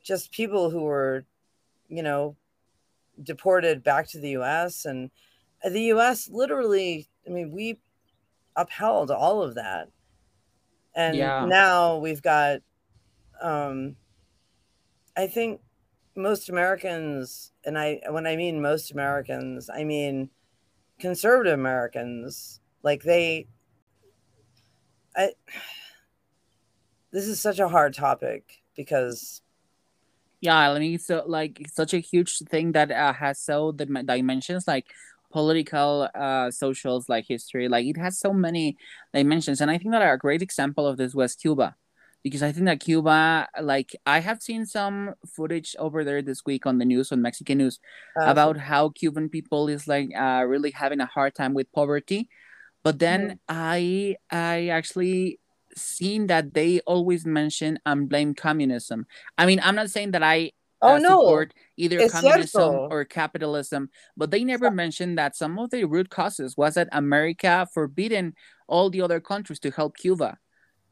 just people who were, you know, deported back to the US and, the US literally, I mean, we upheld all of that. And yeah. now we've got, um, I think most Americans, and I, when I mean most Americans, I mean conservative Americans, like they, I, this is such a hard topic because yeah i mean so like such a huge thing that uh, has so the dimensions like political uh socials like history like it has so many dimensions and i think that a great example of this was cuba because i think that cuba like i have seen some footage over there this week on the news on mexican news uh, about how cuban people is like uh, really having a hard time with poverty but then mm-hmm. i i actually seen that they always mention and blame communism. I mean, I'm not saying that I Oh no, support either es communism cierto. or capitalism, but they never mentioned that some of the root causes was that America forbidden all the other countries to help Cuba.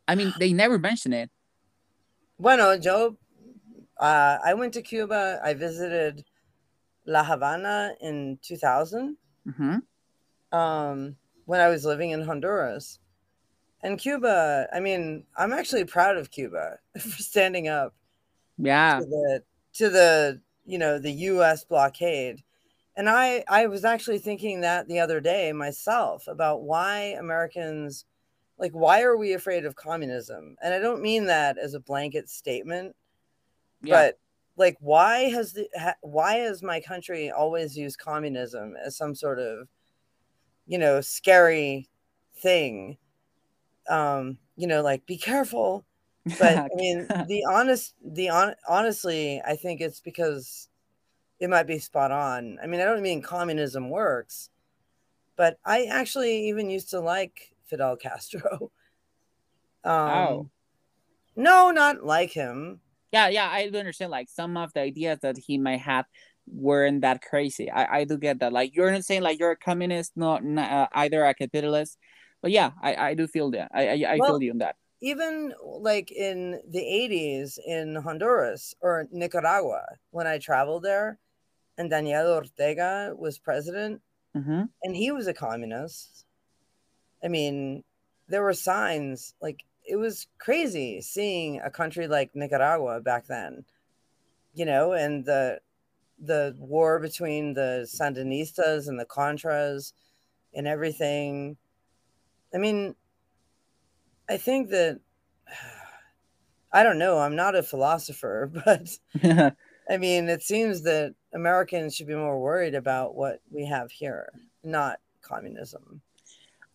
I mean, they never mentioned it. Bueno, yo, uh, I went to Cuba. I visited La Habana in 2000 hmm um, when I was living in Honduras. And Cuba, I mean, I'm actually proud of Cuba [LAUGHS] for standing up Yeah. to the to the you know the U.S. blockade. And I I was actually thinking that the other day myself about why Americans like why are we afraid of communism? And I don't mean that as a blanket statement, Yeah. but like why has the ha, why has my country always used communism as some sort of you know scary thing? Um, you know, like be careful [LAUGHS] but I mean, [LAUGHS] the honest, the on, honestly, I think it's because it might be spot on. I mean, I don't mean communism works, but I actually even used to like Fidel Castro. [LAUGHS] Um, Oh. No, not like him. yeah, yeah, I do understand. Like some of the ideas that he might have weren't that crazy. I, I do get that. Like you're not saying like you're a communist, not, not uh, either a capitalist. But yeah, I, I do feel that. I I, I Well, feel you on that. Even like in the 80s in Honduras or Nicaragua, when I traveled there and Daniel Ortega was president, hmm and he was a communist. I mean, there were signs like it was crazy seeing a country like Nicaragua back then, you know, and the the war between the Sandinistas and the Contras and everything. I mean, I think that [SIGHS] I don't know, I'm not a philosopher, [LAUGHS] but [LAUGHS] I mean, it seems that Americans should be more worried about what we have here, not communism.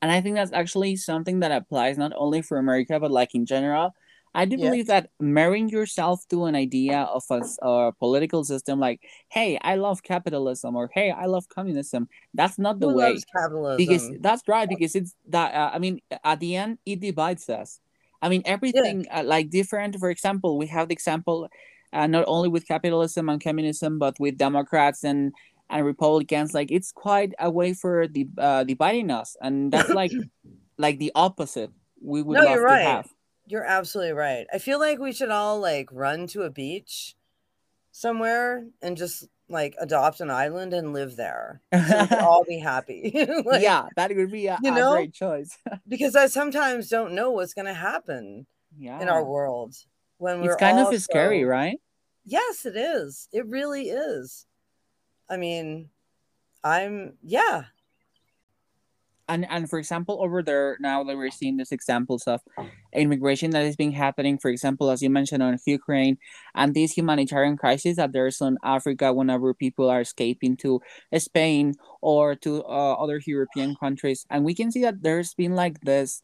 and I think that's actually something that applies not only for America but like in general. I do Yeah. believe that marrying yourself to an idea of a political system, like "Hey, I love capitalism" or "Hey, I love communism," that's not the Who way. capitalism? because that's right because it's that uh, i mean at the end it divides us i mean everything uh, like different for example we have the example uh, not only with capitalism and communism but with democrats and and republicans like it's quite a way for the uh, dividing us and that's like [COUGHS] like the opposite we would No, love to right. have You're absolutely right. I feel like we should all like run to a beach somewhere and just like adopt an island and live there. [LAUGHS] So we all be happy. [LAUGHS] Like, yeah that would be a, you know? great choice [LAUGHS] Because I sometimes don't know what's going to happen yeah in our world when we're it's kind of scary so- right Yes, it is. It really is. I mean, I'm yeah. And and for example over there now that we're seeing these examples of immigration that is being happening for example as you mentioned on ukraine and this humanitarian crisis that there's on africa whenever people are escaping to spain or to uh, other european countries and we can see that there's been like this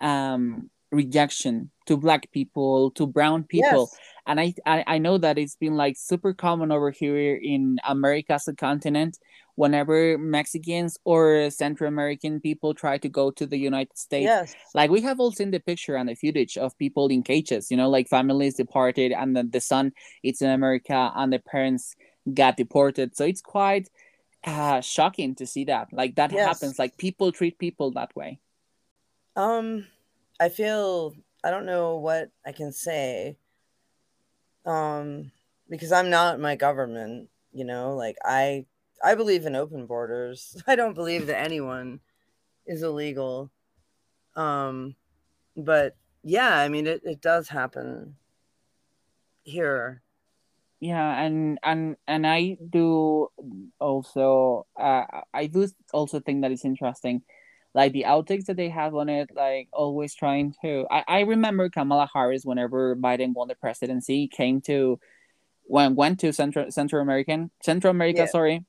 um rejection to black people to brown people Yes. and I, I i know that it's been like super common over here in america as a continent whenever mexicans or central american people try to go to the united states Yes. like we have all seen the picture and the footage of people in cages you know like families deported and then the son it's in america and the parents got deported so it's quite uh shocking to see that like that Yes. happens like people treat people that way Um, I feel I don't know what I can say. Um, because I'm not my government, you know, like I I believe in open borders. [LAUGHS] I don't believe that anyone is illegal. Um, but yeah, I mean it, it does happen here. yeah and and and i do also uh i do also think that it's interesting like the outtakes that they have on it like always trying to i, I remember kamala harris whenever biden won the presidency came to when went to central central american central america Yeah. sorry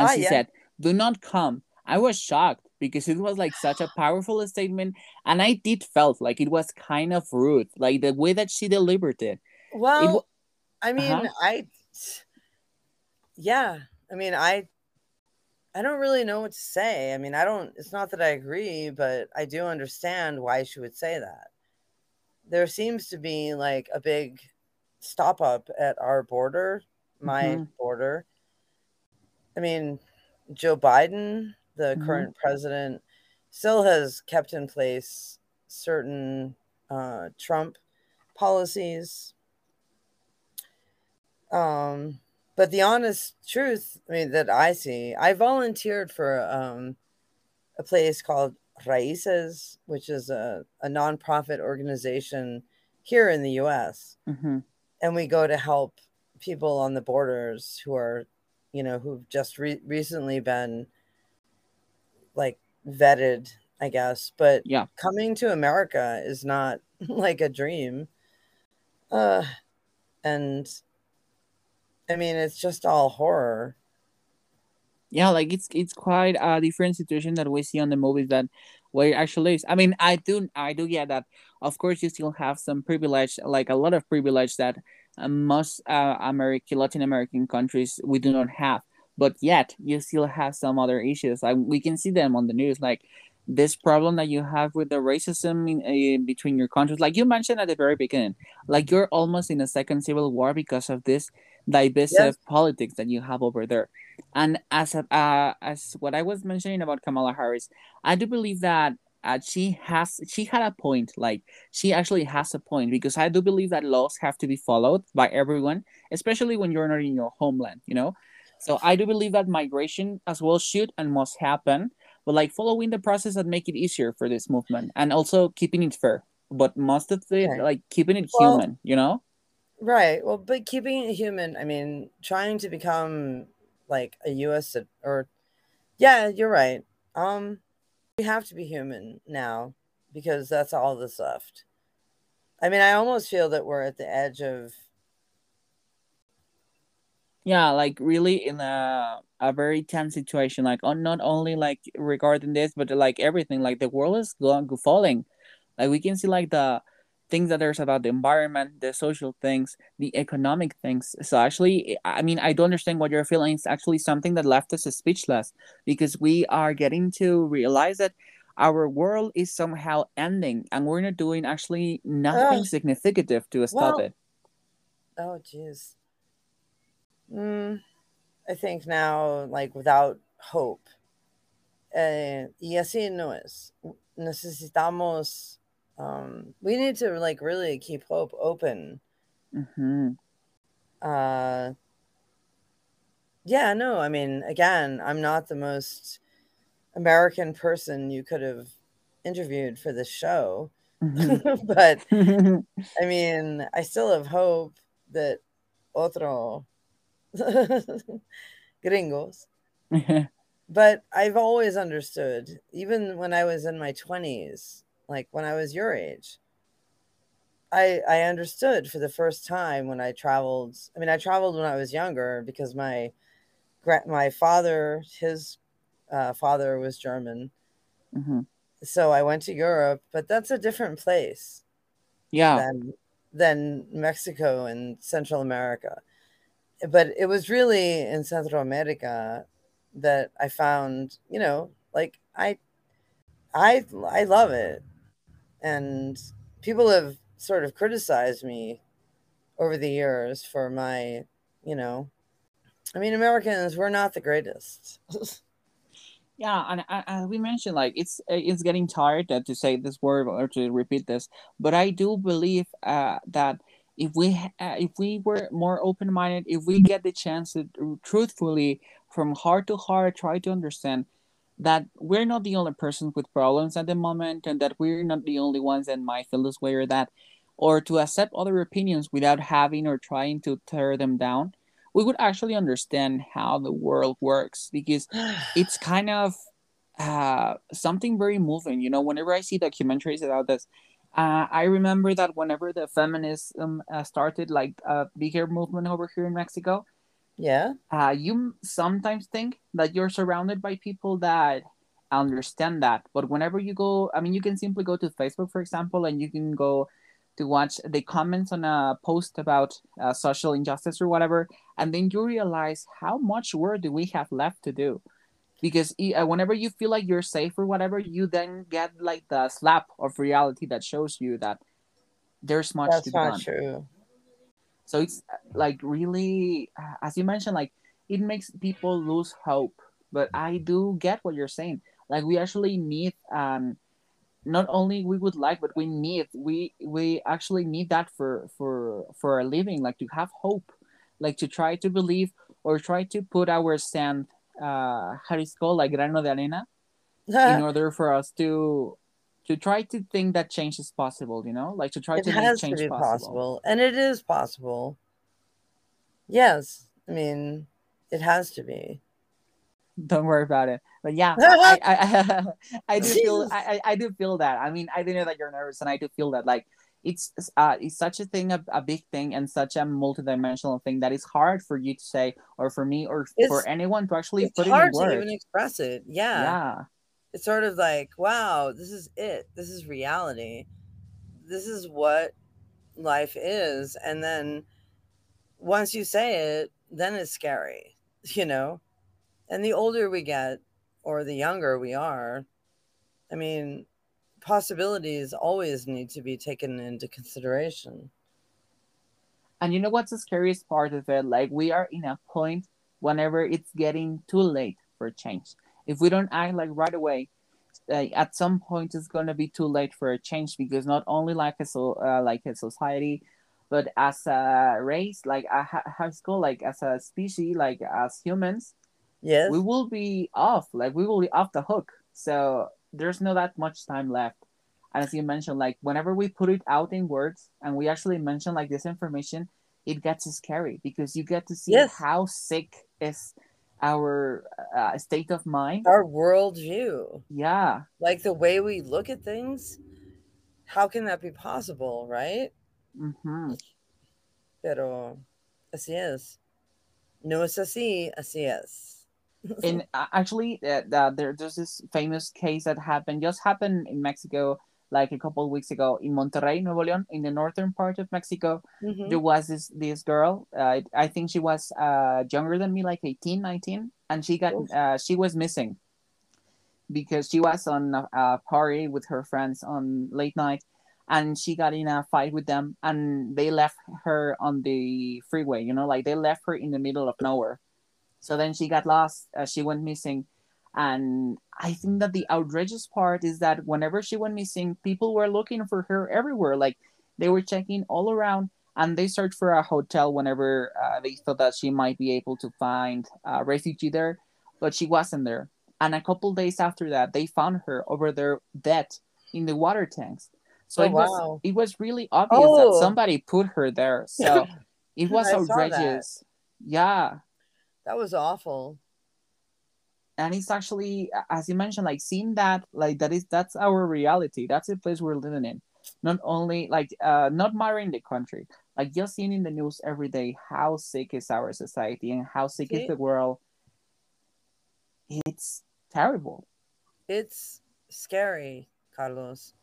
and Ah, she yeah. said do not come i was shocked because it was like such a powerful statement and i did felt like it was kind of rude like the way that she delivered it Well, wa- I mean, Uh-huh. I yeah, I mean, I I don't really know what to say. I mean, I don't it's not that I agree, but I do understand why she would say that. there seems to be like a big stop up at our border, my Mhm. border. I mean, Joe Biden, the Mhm. current president, still has kept in place certain uh, Trump policies. Um, but the honest truth, I mean, that I see, I volunteered for um, a place called Raices, which is a, a nonprofit organization here in the US. hmm And we go to help people on the borders who are, you know, who've just re- recently been like vetted, I guess. But Yeah. coming to America is not [LAUGHS] like a dream. Uh, and I mean, it's just all horror. yeah like it's it's quite a different situation that we see on the movies that where it actually is i mean i do i do get that of course you still have some privilege like a lot of privilege that most uh, american latin american countries we do not have. But yet you still have some other issues like we can see them on the news. Like this problem that you have with the racism in, in between your countries like you mentioned at the very beginning like you're almost in a second civil war because of this divisive politics that you have over there. And as uh, as what I was mentioning about Kamala Harris, I do believe that uh, she has she had a point. Like she actually has a point because I do believe that laws have to be followed by everyone, especially when you're not in your homeland. You know, so I do believe that migration as well should and must happen, but like following the process that make it easier for this movement and also keeping it fair. But most of it, Right. like keeping it Well- human. You know. Right. Well, but keeping it human, I mean, trying to become like a US or yeah, you're right. Um we have to be human now because that's all that's left. I mean, I almost feel that we're at the edge of yeah like really in a a very tense situation like on not only like regarding this but like everything like the world is going falling like we can see like the things that there's about the environment the social things the economic things so actually i mean i don't understand what you're feeling it's actually something that left us speechless because we are getting to realize that our world is somehow ending and we're not doing actually nothing Ugh. significant to stop Well, it oh jeez. Mm, I think now like without hope. Eh, y así no es. Necesitamos um we need to like really keep hope open. hmm uh yeah no i mean again i'm not the most american person you could have interviewed for this show [LAUGHS] but [LAUGHS] i mean i still have hope that otro [LAUGHS] gringos. But i've always understood even when i was in my 20s like when i was your age. I i understood for the first time when i traveled i mean i traveled when i was younger because my my father his uh, father was german. Mhm. so i went to europe but that's a different place yeah. than than mexico and central america. But it was really in central america that i found you know like i i i love it and people have sort of criticized me over the years for my you know i mean americans we're not the greatest. [LAUGHS] Yeah, and we mentioned, like it's it's getting tired to say this word or to repeat this, but I do believe uh, that if we uh, if we were more open minded, if we get the chance to truthfully, from heart to heart, try to understand that we're not the only persons with problems at the moment, and that we're not the only ones that might feel this way or that, or to accept other opinions without having or trying to tear them down, we would actually understand how the world works because [SIGHS] it's kind of uh, something very moving. You know, whenever I see documentaries about this, uh, I remember that whenever the feminism uh, started, like a bigger movement over here in Mexico, yeah uh, you sometimes think that you're surrounded by people that understand that. But whenever you go, I mean, you can simply go to Facebook, for example, and you can go to watch the comments on a post about uh, social injustice or whatever, and then you realize how much work do we have left to do. Because uh, whenever you feel like you're safe or whatever, you then get like the slap of reality that shows you that there's much That's to be not done. true. So it's like really, uh, as you mentioned, like it makes people lose hope. But I do get what you're saying. Like we actually need, um, not only we would like, but we need, we we actually need that for for for a living. Like to have hope, like to try to believe or try to put our sand, uh, how is called, like grano de arena, [LAUGHS] in order for us to to try to think that change is possible. You know, like to try it to make has to change be possible. possible. and it is possible. Yes, I mean, it has to be. don't worry about it but yeah i i [LAUGHS] i, [LAUGHS] I do feel I, I do feel that i mean i do know that you're nervous and i do feel that like it's uh it's such a thing a, a big thing and such a multidimensional thing that it's hard for you to say or for me or for anyone to actually It's put it hard in to even express it. Yeah. yeah It's sort of like, wow, this is it. This is reality. This is what life is. And then once you say it, then it's scary, [LAUGHS] you know? And the older we get or the younger we are, I mean, possibilities always need to be taken into consideration. and you know what's the scariest part of it like we are in a point whenever it's getting too late for change if we don't act like right away like at some point it's going to be too late for a change because not only like a so uh, like a society but as a race like a high school like as a species like as humans Yes. we will be off like we will be off the hook so there's not that much time left and as you mentioned like whenever we put it out in words and we actually mention like this information it gets scary because you get to see Yes. how sick is our uh, state of mind Our worldview, yeah like the way we look at things, how can that be possible, right? hmm Pero así es. No es así, así es. and uh, actually uh, uh, there, there's this famous case that happened just happened in mexico like a couple of weeks ago in monterrey nuevo leon in the northern part of mexico Mhm. there was this this girl uh, i think she was uh, younger than me like 18 19 and she got uh, she was missing because she was on a, a party with her friends on late night and she got in a fight with them and they left her on the freeway you know like they left her in the middle of nowhere so then she got lost uh, she went missing and i think that the outrageous part is that whenever she went missing people were looking for her everywhere like they were checking all around and they searched for a hotel whenever uh, they thought that she might be able to find a refugee there but she wasn't there and a couple days after that they found her over there dead in the water tanks so Oh, it was wow. it was really obvious Oh. that somebody put her there so [LAUGHS] it was that. outrageous yeah That was awful. And it's actually as you mentioned like seeing that like that is that's our reality. That's the place we're living in. Not only like uh not mattering the country. Like just seeing in the news every day how sick is our society and how sick is the world. It's terrible. It's scary, Carlos.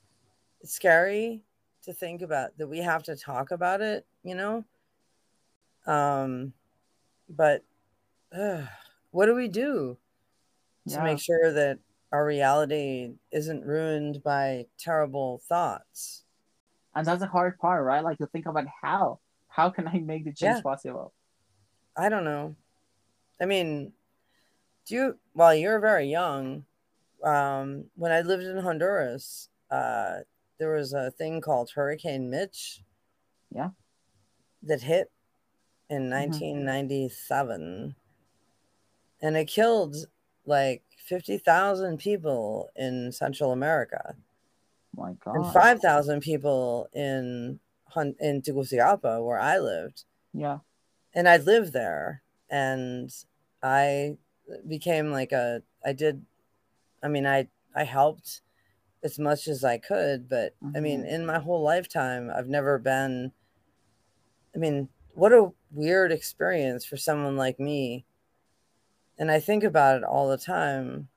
It's scary to think about that we have to talk about it, you know? Um but uh, [SIGHS] what do we do to make sure that our reality isn't ruined by terrible thoughts? and that's the hard part right like to think about how how can i make the change Yeah. possible I don't know. I mean, do you, well, you're very young. Um, when I lived in Honduras, uh, there was a thing called Hurricane Mitch. Yeah. That hit in Mhm. 1997. And it killed like 50,000 people in Central America my god. and 5,000 people in, in Tegucigalpa, where I lived. Yeah. And I lived there and I became like a I did I mean I I helped as much as I could but I mean Mhm. in my whole lifetime I've never been I mean what a weird experience for someone like me and I think about it all the time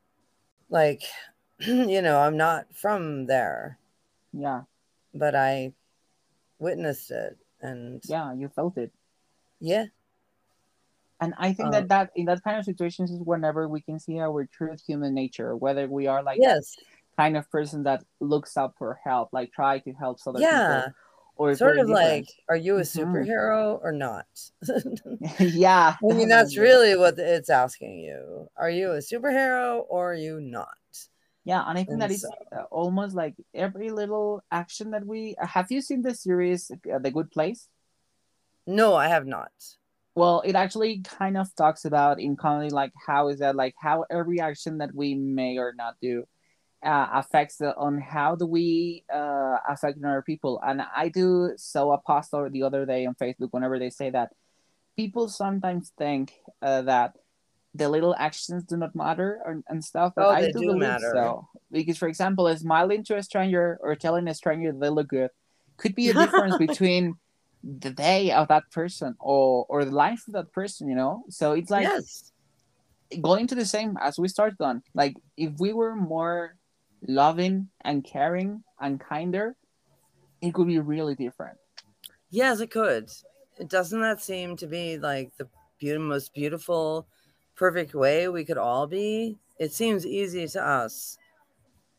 like [CLEARS THROAT] you know I'm not from there. Yeah. But I witnessed it and yeah you felt it. Yeah. And i think Um, that that in that kind of situations is whenever we can see our true human nature whether we are like yes. kind of person that looks up for help like try to help other yeah. people or sort of like, different. are you a Mhm. superhero or not? [LAUGHS] [LAUGHS] yeah I mean, that's [LAUGHS] really what it's asking you. Are you a superhero or are you not? Yeah, and I think And that is so- uh, almost like every little action that we have. You seen the series uh, The Good Place? No, I have not. Well, it actually kind of talks about in comedy, like how is that, like how every action that we may or not do uh, affects the, on how do we uh, affect other people. And I do saw a post or the other day on Facebook whenever they say that people sometimes think uh, that the little actions do not matter or, and stuff, but Oh, I they do, do believe matter. so. Because, for example, smiling to a stranger or telling a stranger they look good could be a difference [LAUGHS] between the day of that person or or the life of that person. You know, so it's like yes. going to the same as we started on. Like if we were more loving and caring and kinder, it could be really different. Yes, it could. Doesn't that seem to be like the beau- most beautiful, perfect way we could all be? It seems easy to us,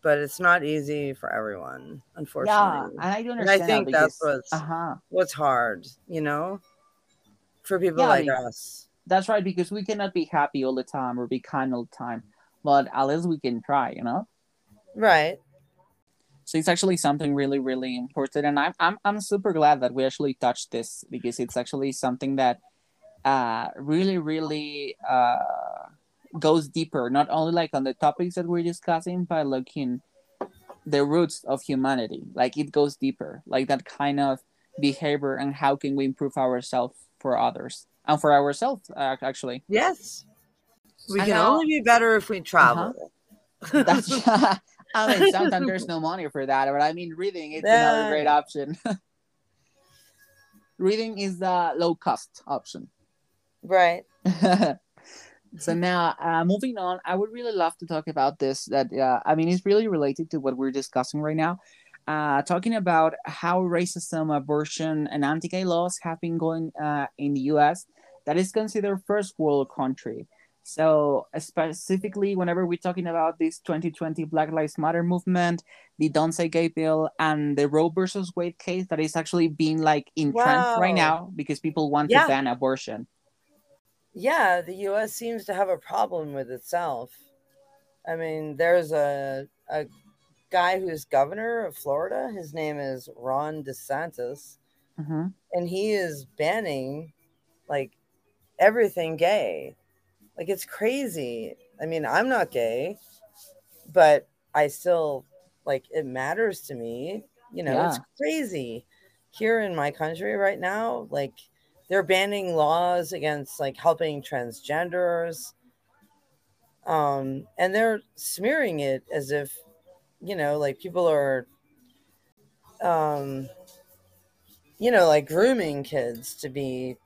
but it's not easy for everyone, Yeah, unfortunately. and I do And I think that that's what's- uh-huh. What's hard, you know, for people Yeah, like be- us. That's right, because we cannot be happy all the time or be kind all the time. But at least we can try, you know? Right. So it's actually something really, really important, and I'm I'm I'm super glad that we actually touched this because it's actually something that uh really, really uh goes deeper, not only like on the topics that we're discussing, but looking the roots of humanity. Like it goes deeper, like that kind of behavior and how can we improve ourselves for others and for ourselves uh, actually. Yes. We And can now- only be better if we travel. That's [LAUGHS] I [LAUGHS] mean sometimes there's no money for that, but I mean reading it's Yeah. another great option. [LAUGHS] reading is the low cost option. right. [LAUGHS] so now uh, moving on i would really love to talk about this that uh, i mean it's really related to what we're discussing right now uh, talking about how racism abortion and anti-gay laws have been going uh, in the us that is considered first world country so specifically whenever we're talking about this 2020 black lives matter movement the don't say gay bill and the roe versus wade case that is actually being like in trend right now because people want Yeah. to ban abortion Yeah, the US seems to have a problem with itself. I mean, there's a a guy who's governor of Florida. His name is Ron DeSantis, hmm and he is banning like everything gay. Like it's crazy. I mean, I'm not gay, but I still like it matters to me. You know, it's crazy. Here in my country right now, like they're banning laws against like helping transgenders. Um, and they're smearing it as if, you know, like people are um you know, like grooming kids to be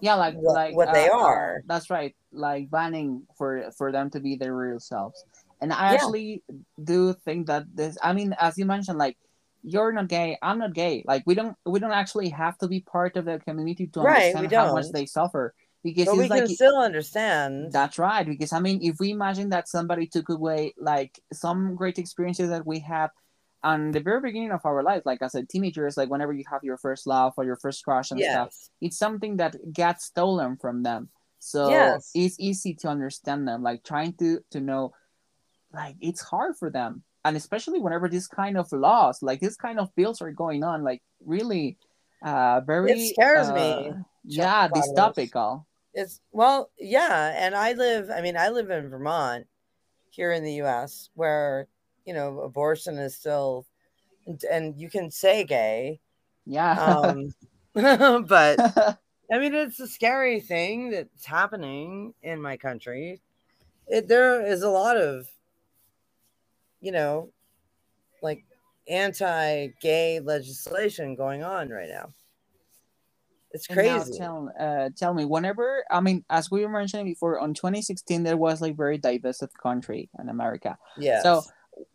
yeah like what- like what they uh, uh, are. that's right like banning for for them to be their real selves. And i Yeah. actually do think that this i mean as you mentioned like you're not gay i'm not gay. Like we don't we don't actually have to be part of the community to Right, understand we how much they suffer. Because but we like can still understand. that's right because i mean if we imagine that somebody took away like some great experiences that we have on the very beginning of our life like as a teenagers like whenever you have your first love or your first crush and stuff it's something that gets stolen from them so Yes. it's easy to understand them like trying to to know like it's hard for them and especially whenever this kind of laws like this kind of bills are going on like really uh very scares uh, me, yeah dystopical It's well, yeah, and I live. I mean, I live in Vermont, here in the U.S., where you know abortion is still, and, and you can say gay, yeah um, [LAUGHS] [LAUGHS] but [LAUGHS] I mean, it's a scary thing that's happening in my country. It, there is a lot of, you know, like anti-gay legislation going on right now. It's crazy. tell, uh, tell me, whenever I mean, as we were mentioning before, on 2016 there was like very diverse country in America. Yeah. So,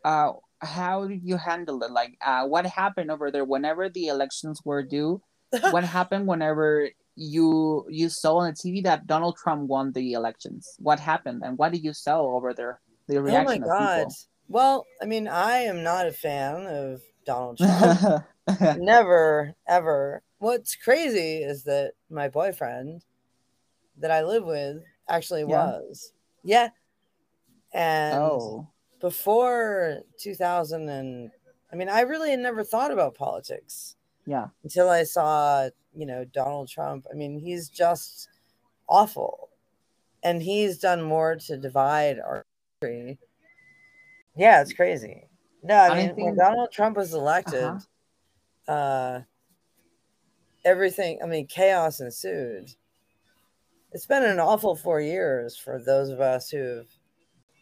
uh, how did you handle it? Like, uh, what happened over there whenever the elections were due? [LAUGHS] what happened whenever you you saw on the TV that Donald Trump won the elections? What happened, and what did you saw over there? The reaction. oh my god. of Well, I mean, I am not a fan of Donald. [LAUGHS] Trump. never ever. What's crazy is that my boyfriend that I live with actually Yeah. was. Yeah. And oh, before 2000 and I mean, I really had never thought about politics yeah. until I saw, you know, Donald Trump. I mean, he's just awful. And he's done more to divide our country. Yeah, it's crazy. No, I I mean, when Donald Trump was elected, Uh-huh. uh everything, I mean, chaos ensued. It's been an awful four years for those of us who've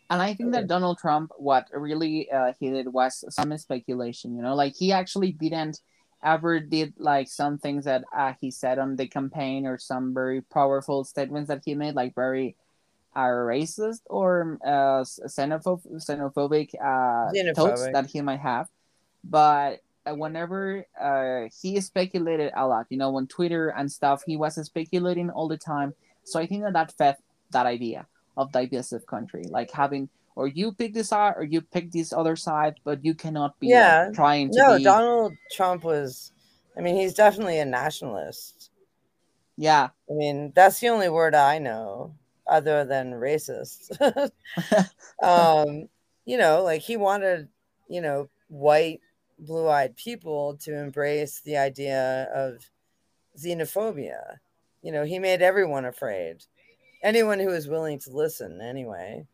And I think that Donald Trump, what really uh, he did was some speculation. You know, like he actually didn't ever did like some things that uh, he said on the campaign or some very powerful statements that he made, like very uh, racist or uh, xenophob- xenophobic uh, thoughts that he might have. But uh, whenever uh, he speculated a lot, you know, on Twitter and stuff, he was speculating all the time. So I think that that fed that idea of divisive country, like having or you pick this side or you pick this other side, but you cannot be like, trying to no be donald trump was i mean he's definitely a nationalist. Yeah. I mean that's the only word i know other than racist. [LAUGHS] Um you know like he wanted you know white blue-eyed people to embrace the idea of xenophobia. You know he made everyone afraid. Anyone who was willing to listen anyway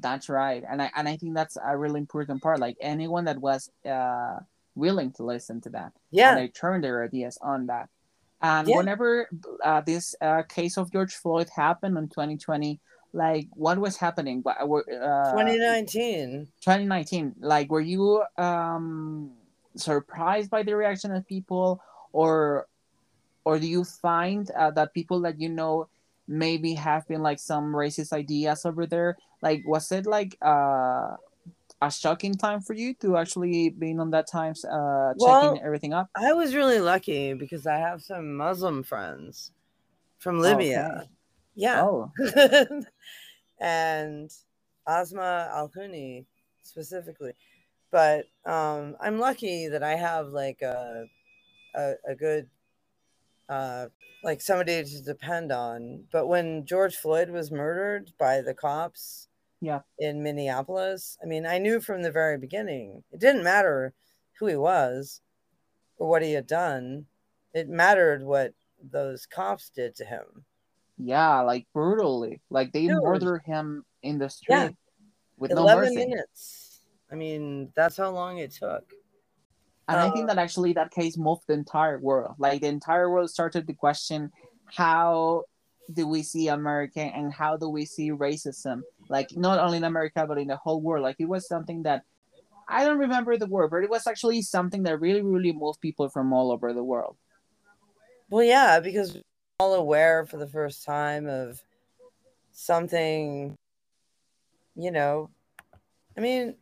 That's right, and I and I think that's a really important part. Like anyone that was uh, willing to listen to that, yeah and they turned their ideas on that. And Yeah. whenever uh, this uh, case of George Floyd happened in 2020, like what was happening? What uh, 2019 2019? Like were you um, surprised by the reaction of people, or or do you find uh, that people that you know maybe have been like some racist ideas over there? Like was it like uh, a shocking time for you to actually being on that time uh, checking Well, everything up? I was really lucky because I have some Muslim friends from Libya. Okay. Yeah. Oh, [LAUGHS] and Asma Al specifically. But um, I'm lucky that I have like a, a, a good, uh, like somebody to depend on. But when George Floyd was murdered by the cops Yeah. in Minneapolis, I mean, I knew from the very beginning, it didn't matter who he was or what he had done. It mattered what those cops did to him. yeah, like brutally. Like they Dude. murder him in the street Yeah. with no 11 mercy. minutes. I mean, that's how long it took. And I think Uh, that actually that case moved the entire world. Like the entire world started to question how do we see America and how do we see racism? Like not only in America but in the whole world. Like it was something that I don't remember the word, but it was actually something that really, really moved people from all over the world. Well, yeah, because we're all aware for the first time of something, you know. I mean,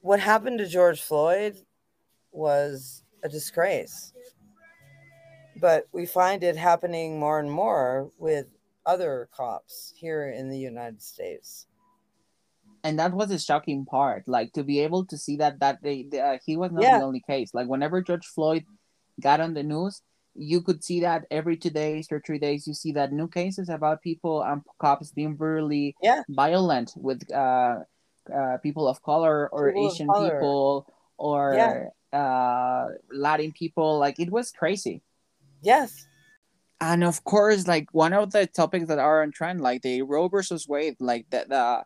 what happened to George Floyd was a disgrace. But we find it happening more and more with other cops here in the United States. and that was the shocking part like to be able to see that that they, they, uh, he was not Yeah. the only case like whenever george floyd got on the news you could see that every two days or three days you see that new cases about people and cops being really Yeah. violent with uh, uh, people of color or People asian people or Yeah. Uh, latin people like it was crazy Yes. and of course like one of the topics that are on trend like the roe versus wade like the, the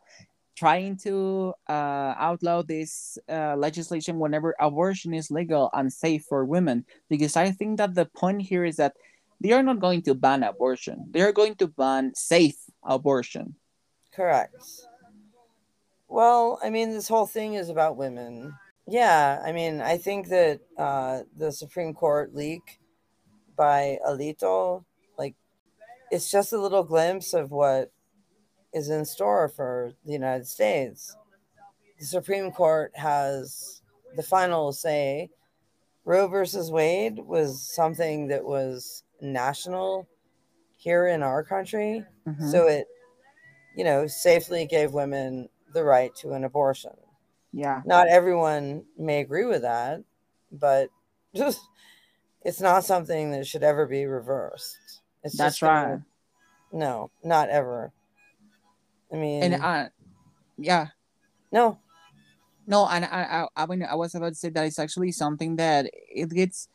trying to uh, outlaw this uh, legislation whenever abortion is legal and safe for women because i think that the point here is that they are not going to ban abortion they are going to ban safe abortion Correct. Well, I mean, this whole thing is about women. Yeah, I mean, I think that uh, the Supreme Court leak by Alito, like, it's just a little glimpse of what is in store for the United States. The Supreme Court has the final say. Roe versus Wade was something that was national here in our country. Mhm. So it, you know, safely gave women the right to an abortion. Yeah Not everyone may agree with that, but just [LAUGHS] it's not something that should ever be reversed. It's That's just gonna- right. no, not ever. I mean, And uh, yeah, no, no, and I, I, I mean, I was about to say that it's actually something that it gets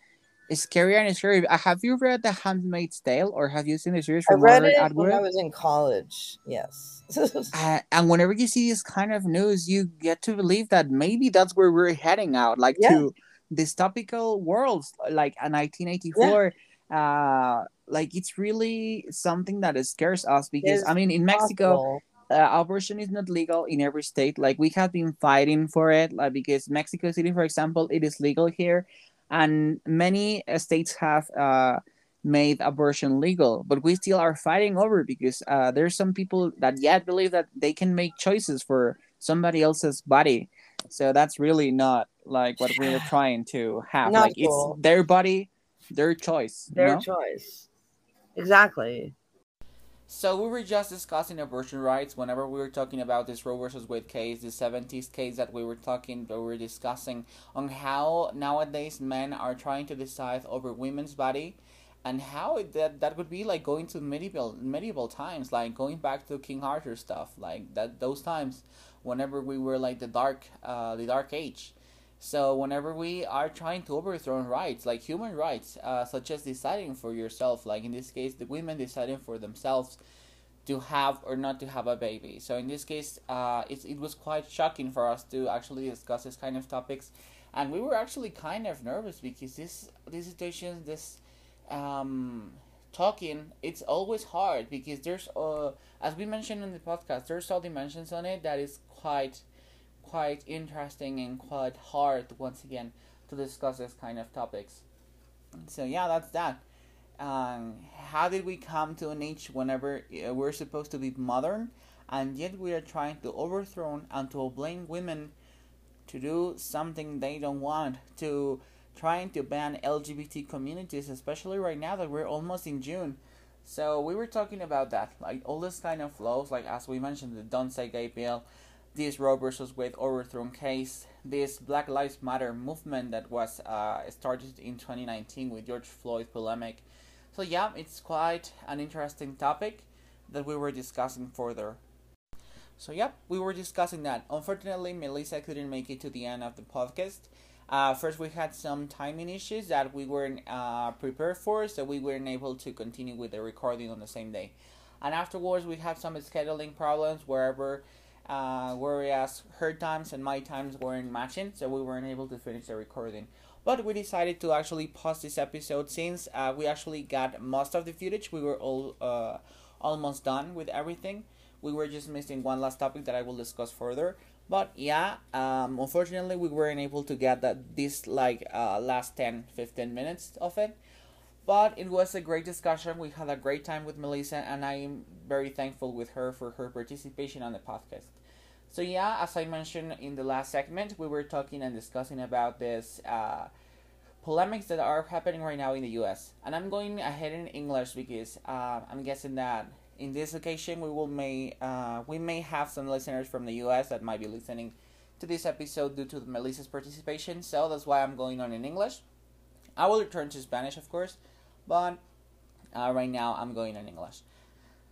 scarier and scarier. Uh, Have you read The Handmaid's Tale, or have you seen the series I read Margaret it when I was in college. Yes. [LAUGHS] Uh, and whenever you see this kind of news, you get to believe that maybe that's where we're heading out, like Yeah. to dystopical worlds, like a 1984. Uh, like it's really something that scares us because It's I mean, in Mexico, uh, abortion is not legal in every state. Like we have been fighting for it, like because Mexico City, for example, it is legal here, and many uh, states have uh, made abortion legal, but we still are fighting over because uh, there's some people that yet believe that they can make choices for somebody else's body. So that's really not like what we're trying to have. Not like cool. it's their body, their choice. you Their know? choice. Exactly. So we were just discussing abortion rights whenever we were talking about this Roe versus Wade case, the 70s case that we were talking, that we were discussing on how nowadays men are trying to decide over women's body and how it, that that would be like going to medieval medieval times, like going back to King Arthur stuff, like that those times whenever we were like the dark uh, the dark age. So whenever we are trying to overthrow rights, like human rights, uh, such as deciding for yourself, like in this case, the women deciding for themselves to have or not to have a baby. So in this case, uh, it, it was quite shocking for us to actually discuss this kind of topics, and we were actually kind of nervous because this this situation, this um, talking, it's always hard because there's uh, as we mentioned in the podcast, there's all dimensions on it that is quite quite interesting and quite hard once again to discuss this kind of topics. So yeah, that's that. Um, how did we come to an age whenever uh, we're supposed to be modern, and yet we are trying to overthrow and to blame women to do something they don't want, to trying to ban LGBT communities, especially right now that we're almost in June. So we were talking about that, like all this kind of laws, like as we mentioned, the Don't Say Gay bill, this Roe versus Wade overthrown case, this Black Lives Matter movement that was uh, started in 2019 with George Floyd polemic. So yeah, it's quite an interesting topic that we were discussing further. So yep, we were discussing that. Unfortunately, Melissa couldn't make it to the end of the podcast. Uh, first, we had some timing issues that we weren't uh, prepared for, so we weren't able to continue with the recording on the same day. And afterwards, we had some scheduling problems wherever, uh, whereas her times and my times weren't matching, so we weren't able to finish the recording. But we decided to actually pause this episode since uh, we actually got most of the footage. We were all uh, almost done with everything. We were just missing one last topic that I will discuss further. But yeah, um, unfortunately, we weren't able to get that this like uh, last 10 15 minutes of it. But it was a great discussion. We had a great time with Melissa, and I am very thankful with her for her participation on the podcast. So yeah, as I mentioned in the last segment, we were talking and discussing about this uh, polemics that are happening right now in the U.S. And I'm going ahead in English because uh, I'm guessing that in this occasion we will may uh, we may have some listeners from the U.S. that might be listening to this episode due to Melissa's participation. So that's why I'm going on in English. I will return to Spanish, of course, but uh, right now I'm going in English.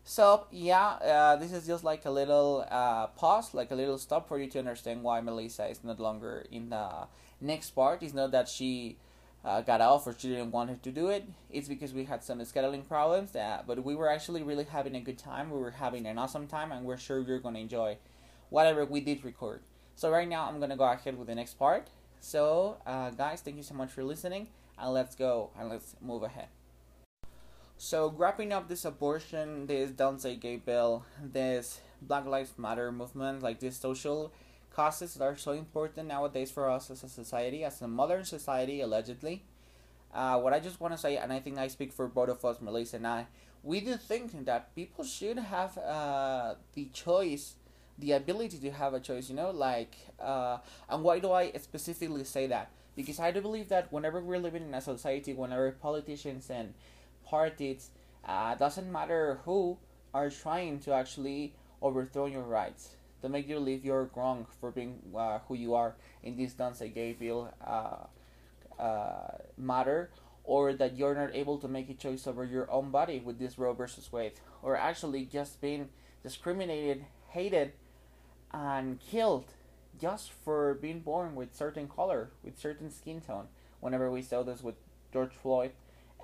So yeah, uh, this is just like a little uh, pause, like a little stop for you to understand why Melissa is not longer in the next part. It's not that she uh, got off or she didn't want her to do it. It's because we had some scheduling problems. That, but we were actually really having a good time. We were having an awesome time, and we're sure you're gonna enjoy whatever we did record. So right now, I'm gonna go ahead with the next part. So uh, guys, thank you so much for listening, and let's go and let's move ahead. So, wrapping up this abortion, this Don't Say Gay bill, this Black Lives Matter movement, like these social causes that are so important nowadays for us as a society, as a modern society, allegedly. Uh, what I just want to say, and I think I speak for both of us, Melissa and I, we do think that people should have uh, the choice, the ability to have a choice, you know, like, uh, and why do I specifically say that? Because I do believe that whenever we're living in a society, whenever politicians and parties, uh, doesn't matter who, are trying to actually overthrow your rights, to make you believe you're wrong for being uh, who you are in this Say Gay bill uh, matter or that you're not able to make a choice over your own body with this Roe versus Wade, or actually just being discriminated, hated, and killed just for being born with certain color, with certain skin tone. Whenever we saw this with George Floyd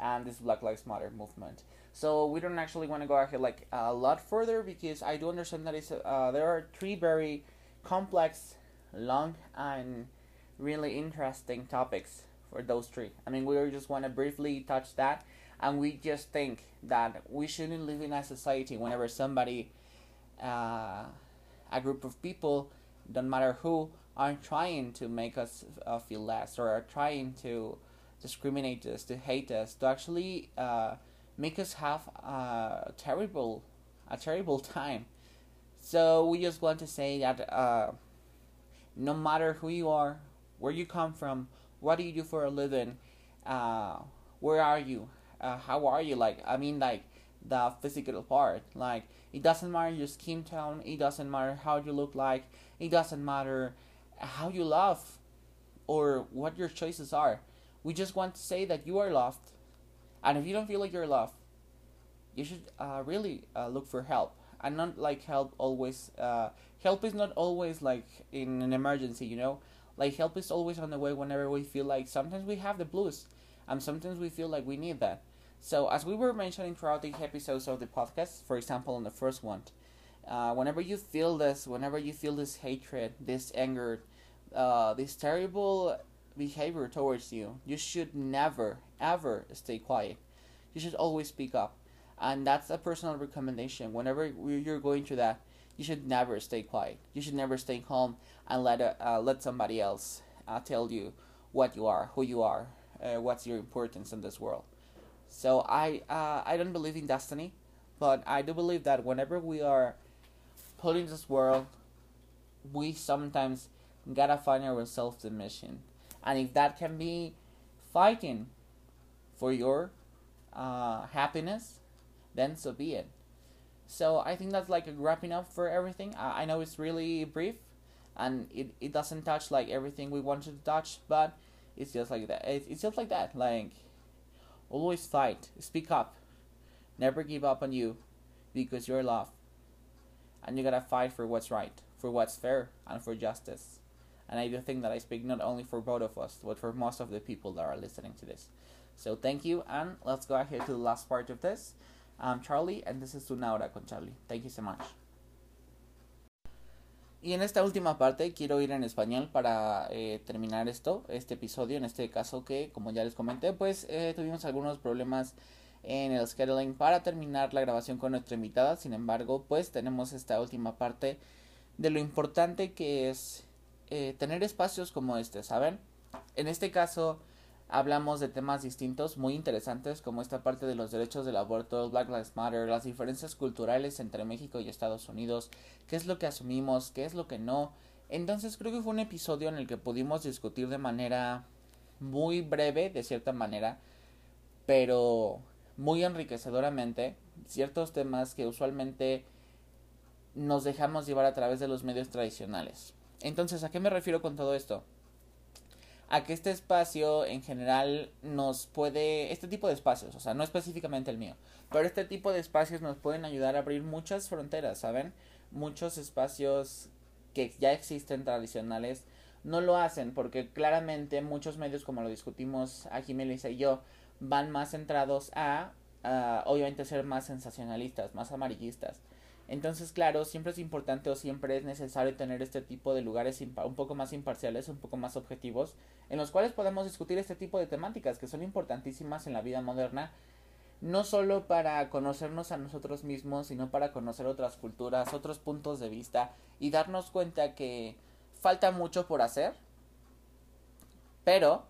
and this Black Lives Matter movement, so we don't actually want to go ahead like a lot further because I do understand that it's uh, there are three very complex, long, and really interesting topics for those three. I mean, we just want to briefly touch that, and we just think that we shouldn't live in a society whenever somebody, uh, a group of people, don't matter who, are trying to make us uh, feel less or are trying to discriminate us, to hate us, to actually uh, make us have a terrible, a terrible time. So we just want to say that uh, no matter who you are, where you come from, what do you do for a living, uh, where are you, uh, how are you, like, I mean, like, the physical part, like, it doesn't matter your skin tone, it doesn't matter how you look like, it doesn't matter how you love, or what your choices are, we just want to say that you are loved, and if you don't feel like you're loved, you should uh, really uh, look for help. And not like help always uh, help is not always like in an emergency you know? Like help is always on the way whenever we feel like sometimes we have the blues and sometimes we feel like we need that. So as we were mentioning throughout the episodes of the podcast, for example on the first one, uh, whenever you feel this, whenever you feel this hatred, this anger, uh, this terrible behavior towards you, you should never, ever stay quiet. You should always speak up. And that's a personal recommendation. Whenever you're going through that, you should never stay quiet. You should never stay calm and let uh, uh, let somebody else uh, tell you what you are, who you are, uh, what's your importance in this world. So I uh, I don't believe in destiny, but I do believe that whenever we are put in this world, we sometimes gotta find ourselves a mission, and if that can be fighting for your uh, happiness, then so be it. So I think that's like a wrapping up for everything. I, I know it's really brief, and it, it doesn't touch like everything we wanted to touch, but it's just like that. It's, it's just like that. Like always fight, speak up, never give up on you, because you're loved, and you gotta fight for what's right, for what's fair, and for justice. And I do think that I speak not only for both of us, but for most of the people that are listening to this. So thank you, and let's go ahead to the last part of this. I'm Charlie, and this is Una Hora con Charlie. Thank you so much. Y en esta última parte quiero ir en español para eh, terminar esto, este episodio, en este caso que, como ya les comenté, pues eh, tuvimos algunos problemas en el scheduling para terminar la grabación con nuestra invitada. Sin embargo, pues tenemos esta última parte de lo importante que es eh, tener espacios como este, ¿saben? En este caso, hablamos de temas distintos muy interesantes como esta parte de los derechos del aborto, Black Lives Matter, las diferencias culturales entre México y Estados Unidos, qué es lo que asumimos, qué es lo que no. Entonces creo que fue un episodio en el que pudimos discutir de manera muy breve, de cierta manera, pero muy enriquecedoramente ciertos temas que usualmente nos dejamos llevar a través de los medios tradicionales. Entonces, ¿a qué me refiero con todo esto? a que este espacio en general nos puede, este tipo de espacios, o sea, no específicamente el mío, pero este tipo de espacios nos pueden ayudar a abrir muchas fronteras, ¿saben? Muchos espacios que ya existen tradicionales no lo hacen porque claramente muchos medios como lo discutimos aquí Melissa y yo van más centrados a, a obviamente ser más sensacionalistas, más amarillistas entonces, claro, siempre es importante o siempre es necesario tener este tipo de lugares un poco más imparciales, un poco más objetivos, en los cuales podemos discutir este tipo de temáticas que son importantísimas en la vida moderna, no solo para conocernos a nosotros mismos, sino para conocer otras culturas, otros puntos de vista y darnos cuenta que falta mucho por hacer, pero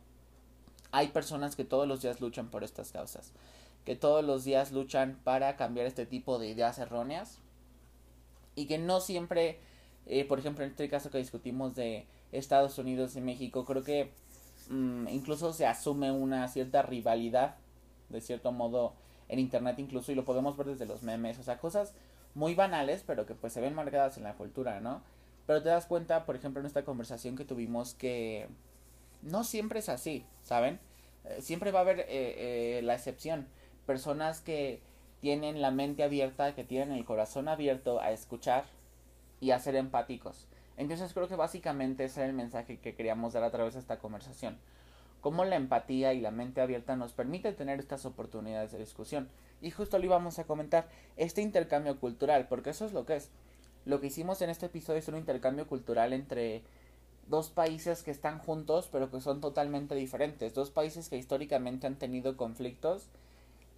hay personas que todos los días luchan por estas causas, que todos los días luchan para cambiar este tipo de ideas erróneas y que no siempre, eh, por ejemplo, en este caso que discutimos de Estados Unidos y México, creo que mm, incluso se asume una cierta rivalidad, de cierto modo, en Internet incluso, y lo podemos ver desde los memes, o sea, cosas muy banales, pero que pues se ven marcadas en la cultura, ¿no? Pero te das cuenta, por ejemplo, en esta conversación que tuvimos que no siempre es así, ¿saben? Eh, siempre va a haber eh, la excepción. Personas que tienen la mente abierta, que tienen el corazón abierto a escuchar y a ser empáticos. Entonces creo que básicamente ese es el mensaje que queríamos dar a través de esta conversación. Cómo la empatía y la mente abierta nos permite tener estas oportunidades de discusión. Y justo lo íbamos a comentar, este intercambio cultural, porque eso es lo que es. Lo que hicimos en este episodio es un intercambio cultural entre dos países que están juntos pero que son totalmente diferentes. Dos países que históricamente han tenido conflictos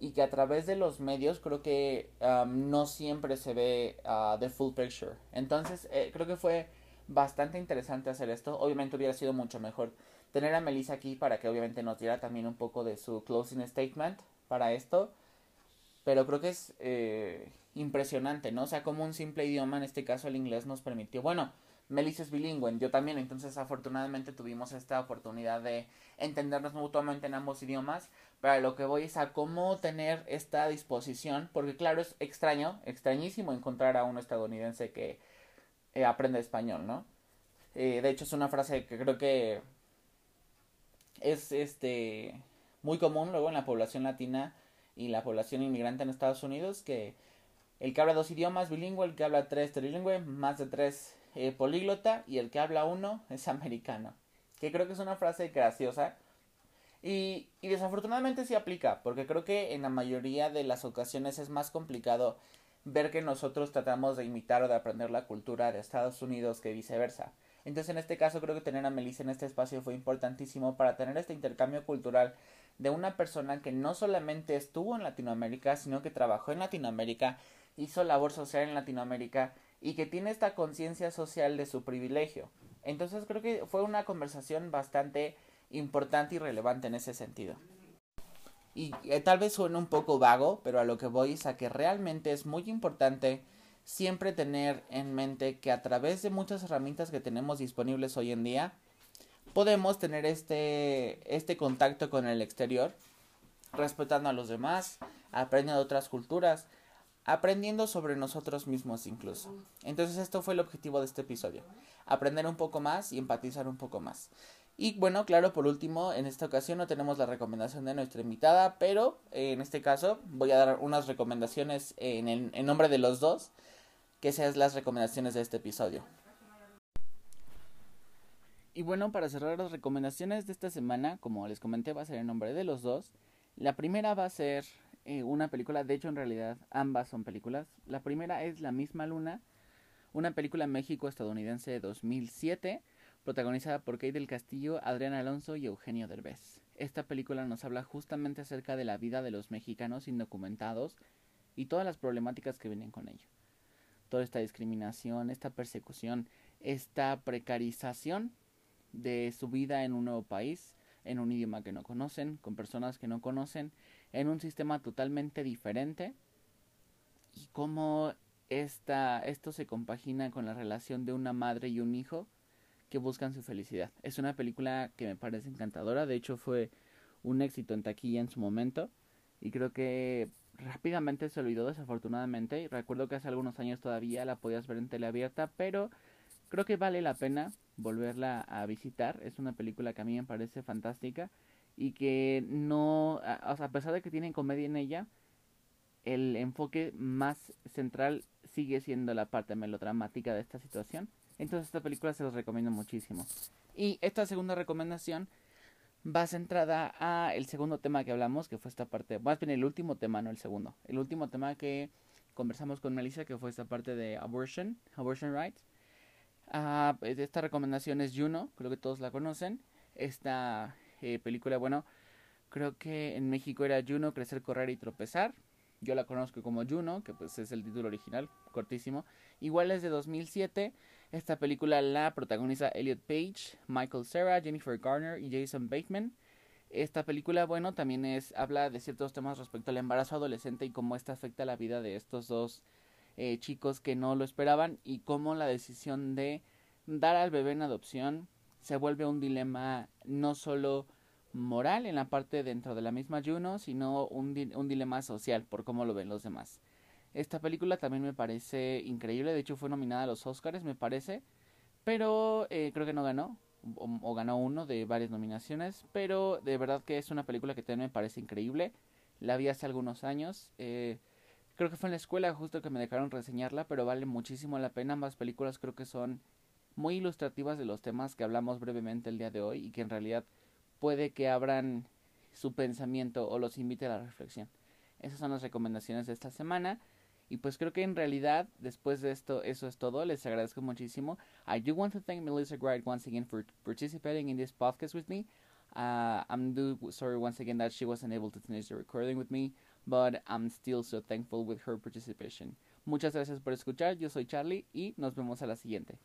y que a través de los medios creo que um, no siempre se ve uh, the full picture. Entonces eh, creo que fue bastante interesante hacer esto. Obviamente hubiera sido mucho mejor tener a Melissa aquí para que obviamente nos diera también un poco de su closing statement para esto. Pero creo que es eh, impresionante, ¿no? O sea, como un simple idioma, en este caso el inglés, nos permitió. Bueno, Melissa es bilingüe, yo también, entonces afortunadamente tuvimos esta oportunidad de entendernos mutuamente en ambos idiomas. Pero lo que voy es a cómo tener esta disposición, porque claro, es extraño, extrañísimo encontrar a un estadounidense que eh, aprende español, ¿no? Eh, de hecho, es una frase que creo que es este muy común luego en la población latina y la población inmigrante en Estados Unidos que el que habla dos idiomas bilingüe, el que habla tres trilingüe, más de tres eh, políglota y el que habla uno es [LAUGHS] americano. Que creo que es una frase graciosa y, y desafortunadamente sí aplica, porque creo que en la mayoría de las ocasiones es más complicado ver que nosotros tratamos de imitar o de aprender la cultura de Estados Unidos que viceversa. Entonces en este caso creo que tener a Melissa en este espacio fue importantísimo para tener este intercambio cultural de una persona que no solamente estuvo en Latinoamérica, sino que trabajó en Latinoamérica, hizo labor social en Latinoamérica y que tiene esta conciencia social de su privilegio. Entonces creo que fue una conversación bastante importante y relevante en ese sentido. Y eh, tal vez suene un poco vago, pero a lo que voy es a que realmente es muy importante siempre tener en mente que a través de muchas herramientas que tenemos disponibles hoy en día, podemos tener este, este contacto con el exterior, respetando a los demás, aprendiendo otras culturas, aprendiendo sobre nosotros mismos incluso. Entonces esto fue el objetivo de este episodio, aprender un poco más y empatizar un poco más. Y bueno, claro, por último, en esta ocasión no tenemos la recomendación de nuestra invitada, pero eh, en este caso voy a dar unas recomendaciones en, nombre de los dos, que sean las recomendaciones de este episodio. Y bueno, para cerrar las recomendaciones de esta semana, como les comenté, va a ser en nombre de los dos. La primera va a ser eh, una película, de hecho en realidad ambas son películas. La primera es La misma luna, una película México-estadounidense de 2007 protagonizada por Kate del Castillo, Adrián Alonso y Eugenio Derbez. Esta película nos habla justamente acerca de la vida de los mexicanos indocumentados y todas las problemáticas que vienen con ello. Toda esta discriminación, esta persecución, esta precarización de su vida en un nuevo país, en un idioma que no conocen, con personas que no conocen, en un sistema totalmente diferente y cómo esta, esto se compagina con la relación de una madre y un hijo que buscan su felicidad. Es una película que me parece encantadora, de hecho fue un éxito en taquilla en su momento y creo que rápidamente se olvidó desafortunadamente. Recuerdo que hace algunos años todavía la podías ver en tele abierta, pero creo que vale la pena volverla a visitar. Es una película que a mí me parece fantástica y que no, a, a pesar de que tiene comedia en ella, el enfoque más central sigue siendo la parte melodramática de esta situación entonces esta película se los recomiendo muchísimo. Y esta segunda recomendación va centrada a el segundo tema que hablamos, que fue esta parte, más bien el último tema, no el segundo. El último tema que conversamos con Melissa, que fue esta parte de abortion, abortion rights. Uh, esta recomendación es Juno, creo que todos la conocen. Esta eh, película, bueno, creo que en México era Juno, Crecer, Correr y Tropezar. Yo la conozco como Juno, que pues es el título original, cortísimo. Igual es de 2007. Esta película la protagoniza Elliot Page, Michael Cera, Jennifer Garner y Jason Bateman. Esta película, bueno, también es habla de ciertos temas respecto al embarazo adolescente y cómo esta afecta la vida de estos dos eh, chicos que no lo esperaban y cómo la decisión de dar al bebé en adopción se vuelve un dilema no solo moral en la parte dentro de la misma Juno, sino un, un dilema social por cómo lo ven los demás. Esta película también me parece increíble, de hecho fue nominada a los Oscars, me parece, pero eh, creo que no ganó. o, ganó uno de varias nominaciones, pero de verdad que es una película que también me parece increíble. La vi hace algunos años. Eh, creo que fue en la escuela justo que me dejaron reseñarla, pero vale muchísimo la pena. Ambas películas creo que son muy ilustrativas de los temas que hablamos brevemente el día de hoy y que en realidad puede que abran su pensamiento o los invite a la reflexión. Esas son las recomendaciones de esta semana. Y pues creo que en realidad, después de esto, eso es todo. Les agradezco muchísimo. I do want to thank Melissa Wright once again for participating in this podcast with me. Uh, I'm do sorry once again that she wasn't able to finish the recording with me, but I'm still so thankful with her participation. Muchas gracias por escuchar. Yo soy Charlie y nos vemos a la siguiente.